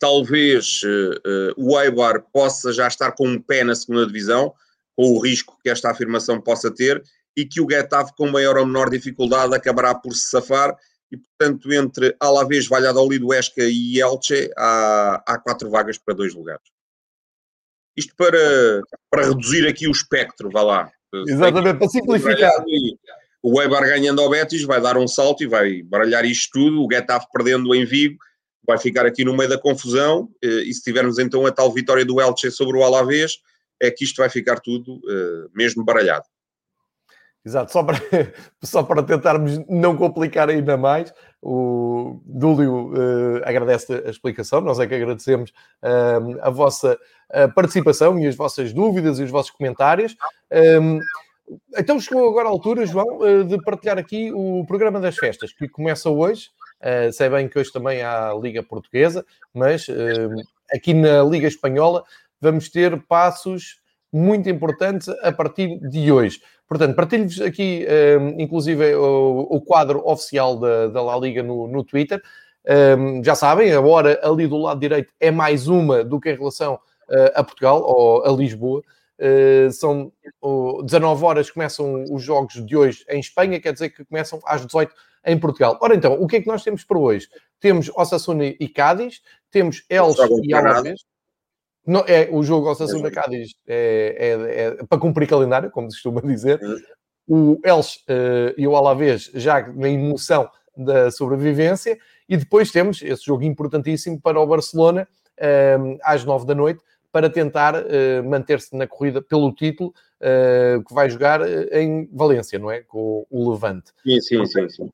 talvez uh, o Weber possa já estar com um pé na segunda divisão, com o risco que esta afirmação possa ter, e que o Getafe, com maior ou menor dificuldade, acabará por se safar e, portanto, entre Alavés, Valladolid, Huesca e Elche, há, há quatro vagas para dois lugares. Isto para, para reduzir aqui o espectro, vá lá. Exatamente, para simplificar. O Weber ganhando ao Betis vai dar um salto e vai baralhar isto tudo. O Getafe perdendo em Vigo vai ficar aqui no meio da confusão. Eh, e se tivermos então a tal vitória do Elche sobre o Alavés, é que isto vai ficar tudo uh, mesmo baralhado. Exato, só para, só para tentarmos não complicar ainda mais, o Dúlio uh, agradece a explicação, nós é que agradecemos uh, a vossa uh, participação e as vossas dúvidas e os vossos comentários. Um, então chegou agora a altura, João, eh, de partilhar aqui o programa das festas, que começa hoje. Sei bem que hoje também há Liga Portuguesa, mas aqui na Liga Espanhola vamos ter passos muito importantes a partir de hoje. Portanto, partilho-vos aqui, um, inclusive, o, o, quadro oficial da, da La Liga no, no Twitter. Um, já sabem, a hora ali do lado direito é mais uma do que em relação uh, a Portugal ou a Lisboa. Uh, são uh, 19 horas começam os jogos de hoje em Espanha, quer dizer que começam às 18 em Portugal. Ora então, o que é que nós temos para hoje? Temos Osasuna e Cádiz, temos Elche e Alavés. Não, é, o jogo Sassuna é Cádiz é, é, para cumprir calendário, como se costuma dizer. O Elche uh, e o Alavés já na emoção da sobrevivência. E depois temos esse jogo importantíssimo para o Barcelona uh, às nove da noite para tentar uh, manter-se na corrida pelo título que vai jogar em Valência, não é? Com o Levante. Sim, sim, sim. sim.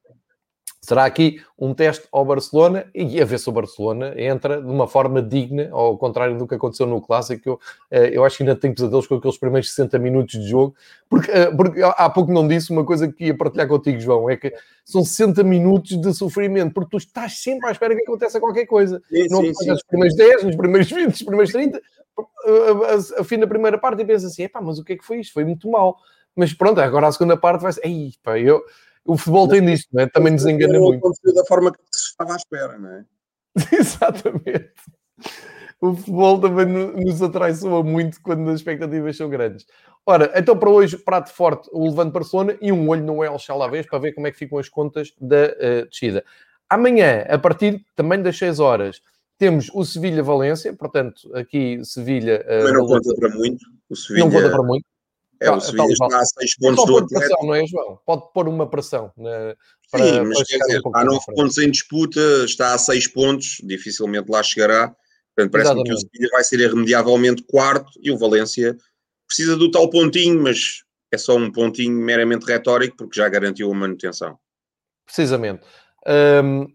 Será aqui um teste ao Barcelona e a ver se o Barcelona entra de uma forma digna, ao contrário do que aconteceu no Clássico. Eu, eh, eu acho que ainda tenho pesadelos com aqueles primeiros 60 minutos de jogo, porque, eh, porque há pouco não disse uma coisa que ia partilhar contigo, João, é que são 60 minutos de sofrimento, porque tu estás sempre à espera que aconteça qualquer coisa. Sim, não sim, sim. nos primeiros 10, nos primeiros 20, nos primeiros 30, a, a, a fim da primeira parte e pensas assim, mas o que é que foi isto? Foi muito mal. Mas pronto, agora a segunda parte vai ser, ei, pá, eu o futebol tem disto, não é? Também nos engana muito. aconteceu da forma que se estava à espera, não é? Exatamente. O futebol também nos atraiçoa muito quando as expectativas são grandes. Ora, então para hoje, prato forte, o Levante Barcelona e um olho no El Chalavés para ver como é que ficam as contas da uh, descida. Amanhã, a partir também das 6 horas, temos o Sevilha-Valência, portanto, aqui Sevilha... Uh, Também não conta para muito. O Sevilha... Não conta para muito. É, o Sevilha está a 6 pontos do Atlético. Pressão, não é, João? Pode pôr uma pressão. Né, para, Sim, mas quer dizer, um há 9 pontos em disputa, está a 6 pontos, dificilmente lá chegará. Portanto, parece-me que o Sevilha vai ser irremediavelmente quarto e o Valência precisa do tal pontinho, mas é só um pontinho meramente retórico porque já garantiu a manutenção. Precisamente. Um,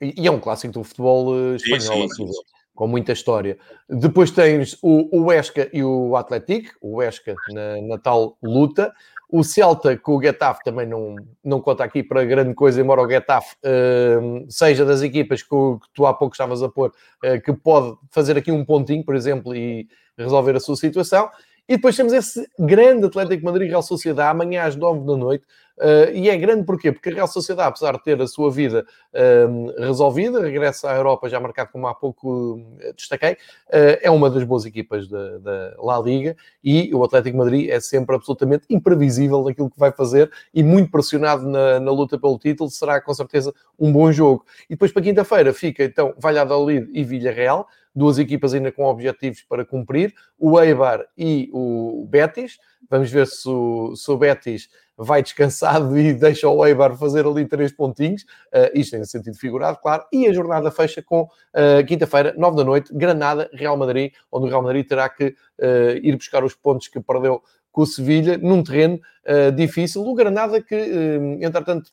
e é um clássico do futebol eh, espanhol. Sim, sim, sim com muita história. Depois tens o, o Esca e o Atlético, o Esca na, na, tal luta. O Celta com o Getafe também não, não conta aqui para grande coisa, embora o Getafe uh, seja das equipas que, que, tu há pouco estavas a pôr, uh, que pode fazer aqui um pontinho, por exemplo, e resolver a sua situação. E depois temos esse grande Atlético Madrid-Real Sociedade, amanhã às 9 da noite. Uh, e é grande porquê? Porque a Real Sociedade, apesar de ter a sua vida uh, resolvida, regressa à Europa já marcado como há pouco uh, destaquei, é uma das boas equipas da, da, La Liga e o Atlético Madrid é sempre absolutamente imprevisível naquilo que vai fazer e muito pressionado na, na luta pelo título. Será com certeza um bom jogo. E depois para quinta-feira fica então Valladolid e Villarreal duas equipas ainda com objetivos para cumprir, o Eibar e o Betis. Vamos ver se o, se o Betis vai descansado e deixa o Eibar fazer ali três pontinhos, uh, isto em sentido figurado, claro, e a jornada fecha com uh, quinta-feira, nove da noite, Granada, Real Madrid, onde o Real Madrid terá que uh, ir buscar os pontos que perdeu com o Sevilha, num terreno difícil. O Granada que, entretanto,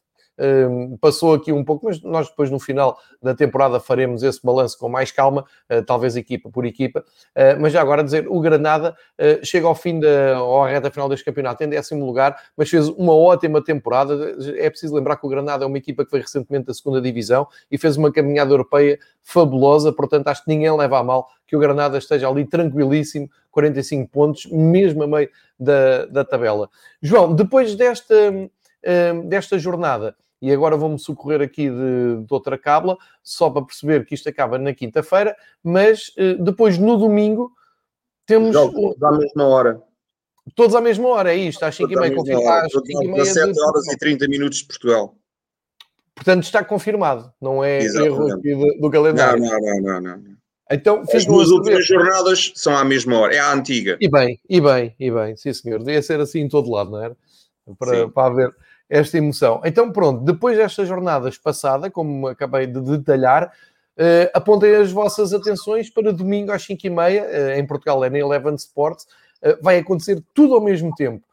passou aqui um pouco, mas nós depois no final da temporada faremos esse balanço com mais calma, uh, talvez equipa por equipa. Uh, mas já agora dizer, o Granada uh, chega ao fim da ou à reta final deste campeonato em décimo lugar, mas fez uma ótima temporada. É preciso lembrar que o Granada é uma equipa que foi recentemente da segunda divisão e fez uma caminhada europeia fabulosa, portanto acho que ninguém leva a mal que o Granada esteja ali tranquilíssimo, 45 pontos, mesmo a meio da, da tabela. João, depois desta, desta jornada, e agora vou-me socorrer aqui de, de, outra cábula, só para perceber que isto acaba na quinta-feira, mas uh, depois no domingo temos. Jogos à mesma hora. Todos à mesma hora, é isto, às 5h30 confirmado. Às 17 horas e 30 minutos de Portugal. Portanto, está confirmado, não é erro aqui do, calendário. Não, não, não, não. não. Então, As duas últimas jornadas são à mesma hora, é a antiga. E bem, e bem, e bem, sim senhor. Devia ser assim em todo lado, não era? Para, para haver esta emoção. Então, pronto, depois destas jornadas passada, como acabei de detalhar, uh, apontem as vossas atenções para domingo às 5h30, uh, em Portugal é na Eleven Sports, uh, vai acontecer tudo ao mesmo tempo.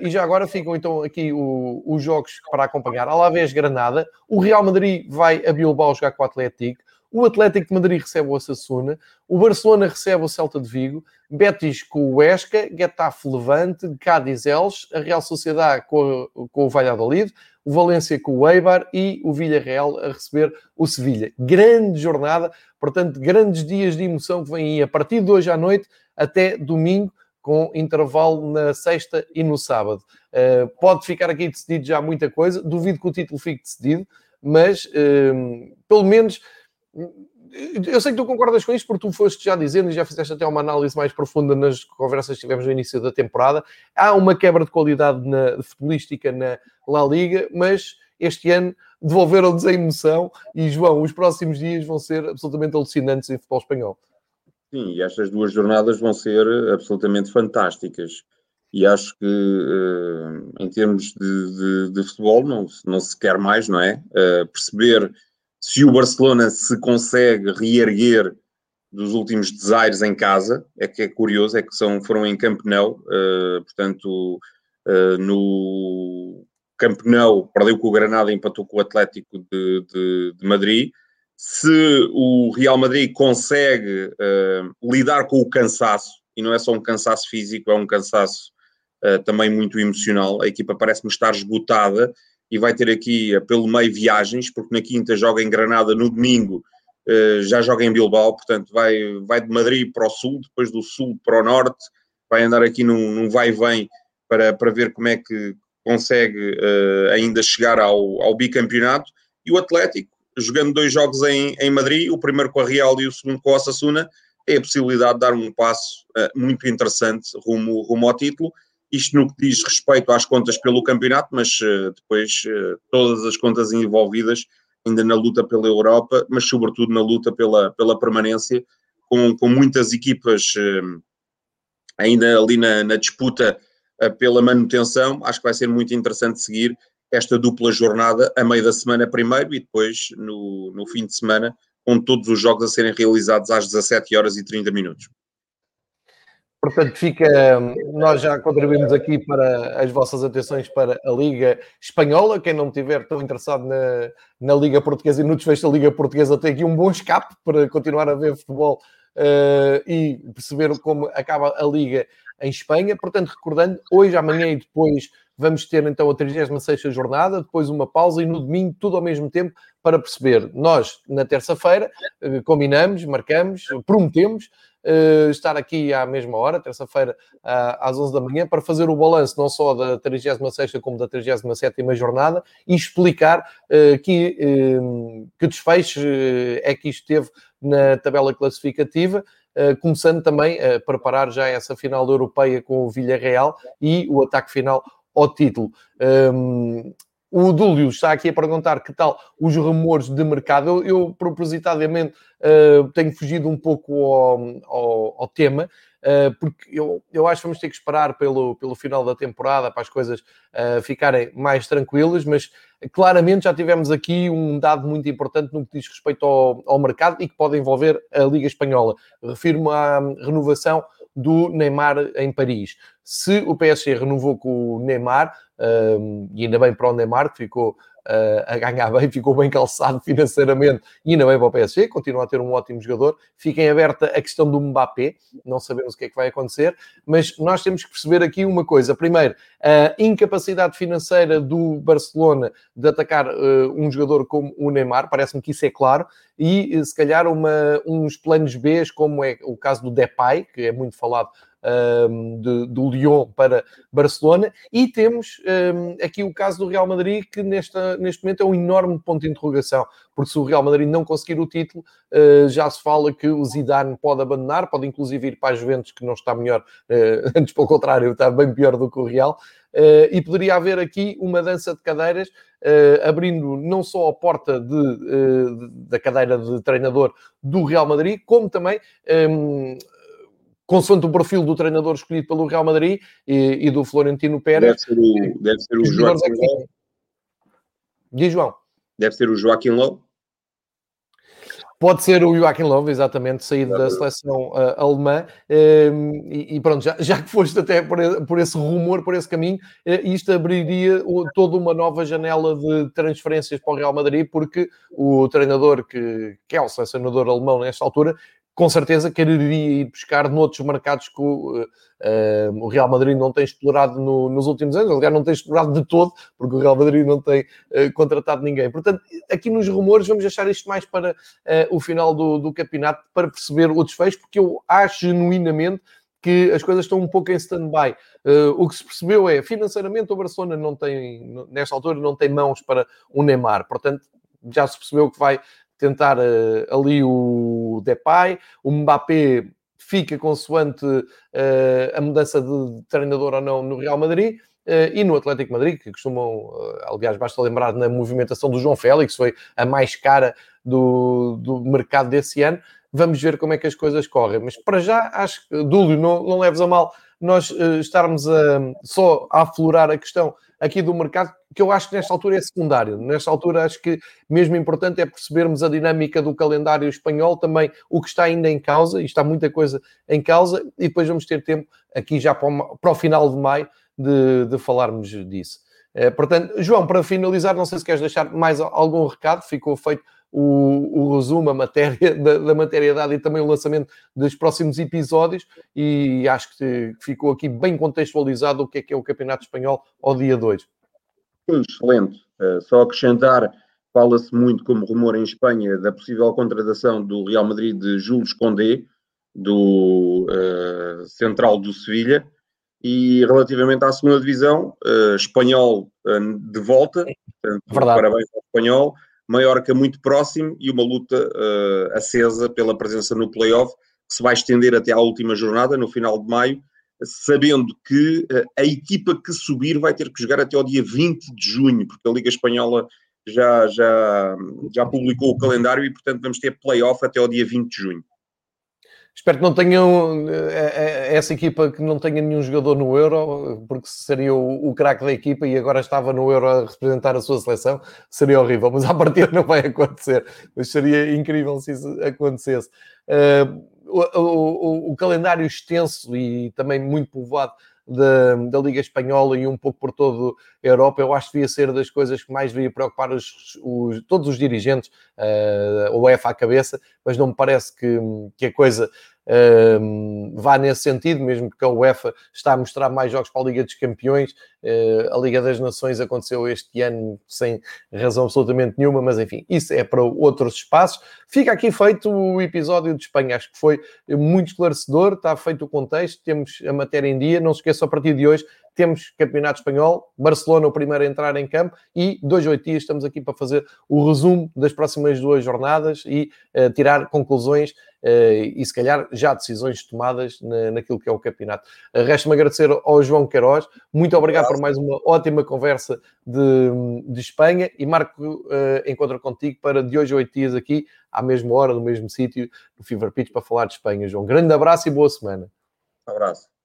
E já agora ficam então aqui o, os jogos para acompanhar. Alavés Granada, o Real Madrid vai a Bilbao jogar com o Atlético, o Atlético de Madrid recebe o Osasuna, o Barcelona recebe o Celta de Vigo, Betis com o Esca, Getafe Levante, Cádiz Elche, a Real Sociedade com, com o Valladolid, o Valência com o Eibar e o Villarreal a receber o Sevilha. Grande jornada, portanto, grandes dias de emoção que vêm aí a partir de hoje à noite até domingo, com intervalo na sexta e no sábado. Uh, pode ficar aqui decidido já muita coisa, duvido que o título fique decidido, mas uh, pelo menos eu sei que tu concordas com isto, porque tu foste já dizendo e já fizeste até uma análise mais profunda nas conversas que tivemos no início da temporada. Há uma quebra de qualidade na, futebolística na La Liga, mas este ano devolveram-nos a emoção e, João, os próximos dias vão ser absolutamente alucinantes em futebol espanhol. Sim, e estas duas jornadas vão ser absolutamente fantásticas. E acho que, eh, em termos de, de, de futebol, não, não se quer mais, não é? Eh, perceber se o Barcelona se consegue reerguer dos últimos desaires em casa, é que é curioso, é que são, foram em Camp Nou, uh, portanto, uh, no Camp Nou perdeu com o Granada empatou com o Atlético de, de, de Madrid. Se o Real Madrid consegue uh, lidar com o cansaço, e não é só um cansaço físico, é um cansaço também muito emocional, a equipa parece-me estar esgotada e vai ter aqui eh, pelo meio viagens, porque na quinta joga em Granada, no domingo eh, já joga em Bilbao, portanto vai, vai de Madrid para o sul, depois do sul para o norte, vai andar aqui num, num vai e vem para, para ver como é que consegue uh, ainda chegar ao, ao bicampeonato, e o Atlético, jogando dois jogos em, em Madrid, o primeiro com a Real e o segundo com a Osasuna, tem a possibilidade de dar um passo muito interessante rumo, rumo ao título, isto no que diz respeito às contas pelo campeonato, mas uh, depois uh, todas as contas envolvidas ainda na luta pela Europa, mas sobretudo na luta pela, pela permanência, com, com muitas equipas uh, ainda ali na, na disputa pela manutenção. Acho que vai ser muito interessante seguir esta dupla jornada a meio da semana primeiro e depois no, no fim de semana, com todos os jogos a serem realizados às 17 horas e 30 minutos. Portanto, fica, nós já contribuímos aqui para as vossas atenções para a Liga Espanhola. Quem não estiver tão interessado na, na Liga Portuguesa e no desfecho da Liga Portuguesa tem aqui um bom escape para continuar a ver futebol uh, e perceber como acaba a Liga em Espanha. Portanto, recordando, hoje, amanhã e depois vamos ter então a 36 jornada, depois uma pausa e no domingo tudo ao mesmo tempo para perceber. Nós, na terça-feira, uh, combinamos, marcamos, prometemos uh, estar aqui à mesma hora, terça-feira, uh, às 11 da manhã, para fazer o balanço não só da 36 como da 37 jornada e explicar uh, que, que desfecho é que isto teve na tabela classificativa. Começando também a preparar já essa final da Europeia com o Villarreal e o ataque final ao título. Um, o Dúlio está aqui a perguntar que tal os rumores de mercado. Eu, eu propositadamente, uh, tenho fugido um pouco ao, ao, ao tema, uh, porque eu, eu acho que vamos ter que esperar pelo, pelo final da temporada para as coisas uh, ficarem mais tranquilas, mas claramente já tivemos aqui um dado muito importante no que diz respeito ao, ao mercado e que pode envolver a Liga Espanhola. Refiro-me à renovação do Neymar em Paris. Se o PSG renovou com o Neymar, um, e ainda bem para o Neymar, que ficou uh, a ganhar bem, ficou bem calçado financeiramente e ainda bem para o PSG, continua a ter um ótimo jogador. Fica em aberta a questão do Mbappé, não sabemos o que é que vai acontecer, mas nós temos que perceber aqui uma coisa. Primeiro, a incapacidade financeira do Barcelona de atacar uh, um jogador como o Neymar, parece-me que isso é claro, e se calhar uma, uns planos B, como é o caso do Depay, que é muito falado um, de, do Lyon para Barcelona, e temos um, aqui o caso do Real Madrid, que nesta, neste momento é um enorme ponto de interrogação, porque se o Real Madrid não conseguir o título, uh, já se fala que o Zidane pode abandonar, pode inclusive ir para a Juventus, que não está melhor, uh, antes pelo contrário, está bem pior do que o Real, Uh, e poderia haver aqui uma dança de cadeiras, uh, abrindo não só a porta de, uh, da cadeira de treinador do Real Madrid, como também um, consoante o perfil do treinador escolhido pelo Real Madrid e, e do Florentino Pérez. Deve ser o, deve ser o Joaquim Lowe. Diz, João. Deve ser o Joaquim Lowe. Pode ser o Joaquim Love, exatamente, saído da seleção uh, alemã. Uh, e, e, pronto, já, já que foste até por, por, esse rumor, por esse caminho, uh, isto abriria o, toda uma nova janela de transferências para o Real Madrid, porque o treinador que, que é o selecionador alemão nesta altura com certeza quereria ir buscar noutros mercados que o, uh, o Real Madrid não tem explorado no, nos últimos anos, aliás, não tem explorado de todo, porque o Real Madrid não tem uh, contratado ninguém. Portanto, aqui nos rumores, vamos deixar isto mais para uh, o final do, do campeonato, para perceber o desfecho, porque eu acho genuinamente que as coisas estão um pouco em stand-by. Uh, o que se percebeu é, financeiramente, o Barcelona não tem, nesta altura, não tem mãos para o Neymar. Portanto, já se percebeu que vai tentar uh, ali o Depay, o Mbappé fica consoante uh, a mudança de treinador ou não no Real Madrid. Uh, e no Atlético Madrid, que costumam, aliás, basta lembrar na movimentação do João Félix, foi a mais cara do, do mercado desse ano. Vamos ver como é que as coisas correm. Mas para já, acho que, Dúlio, não, não leves a mal nós uh, estarmos a, só a aflorar a questão aqui do mercado, que eu acho que nesta altura é secundário. Nesta altura acho que mesmo importante é percebermos a dinâmica do calendário espanhol, também o que está ainda em causa, e está muita coisa em causa, e depois vamos ter tempo aqui já para o, para o final de maio de, de falarmos disso. Uh, portanto, João, para finalizar, não sei se queres deixar mais algum recado, ficou feito o, o resumo, a matéria da, da matéria dada e também o lançamento dos próximos episódios. E acho que ficou aqui bem contextualizado o que é que é o Campeonato Espanhol ao dia 2. Excelente. Uh, só acrescentar, fala-se muito como rumor em Espanha da possível contratação do Real Madrid de Jules Condé, do uh, central do Sevilha, e relativamente à segunda divisão, uh, espanhol de volta, portanto, parabéns ao espanhol, Maiorca muito próximo e uma luta uh, acesa pela presença no playoff, que se vai estender até à última jornada, no final de maio, sabendo que uh, a equipa que subir vai ter que jogar até ao dia 20 de junho, porque a Liga Espanhola já, já, já publicou o calendário e, portanto, vamos ter playoff até ao dia 20 de junho. Espero que não tenham eh, eh, essa equipa que não tenha nenhum jogador no Euro, porque seria o, o craque da equipa e agora estava no Euro a representar a sua seleção, seria horrível. Mas à partida não vai acontecer. Mas seria incrível se isso acontecesse. Uh, o, o, o, calendário extenso e também muito povoado da, da, Liga Espanhola e um pouco por toda a Europa, eu acho que devia ser das coisas que mais devia preocupar os, os, todos os dirigentes, uh, o UEFA à cabeça, mas não me parece que, que a coisa uh, vá nesse sentido, mesmo porque a UEFA está a mostrar mais jogos para a Liga dos Campeões. Uh, a Liga das Nações aconteceu este ano sem razão absolutamente nenhuma, mas enfim, isso é para outros espaços. Fica aqui feito o episódio de Espanha, acho que foi muito esclarecedor, está feito o contexto, temos a matéria em dia. Não se esqueça, a partir de hoje temos Campeonato Espanhol, Barcelona o primeiro a entrar em campo e dois, oito dias estamos aqui para fazer o resumo das próximas duas jornadas e uh, tirar conclusões uh, e se calhar já decisões tomadas na, naquilo que é o campeonato. Uh, Resta-me agradecer ao João Queiroz, muito obrigado por mais uma ótima conversa de, de Espanha e marco uh, encontro contigo para de hoje a oito dias aqui, à mesma hora, no mesmo sítio, no Fever Pitch, para falar de Espanha. João, grande abraço e boa semana. Um abraço.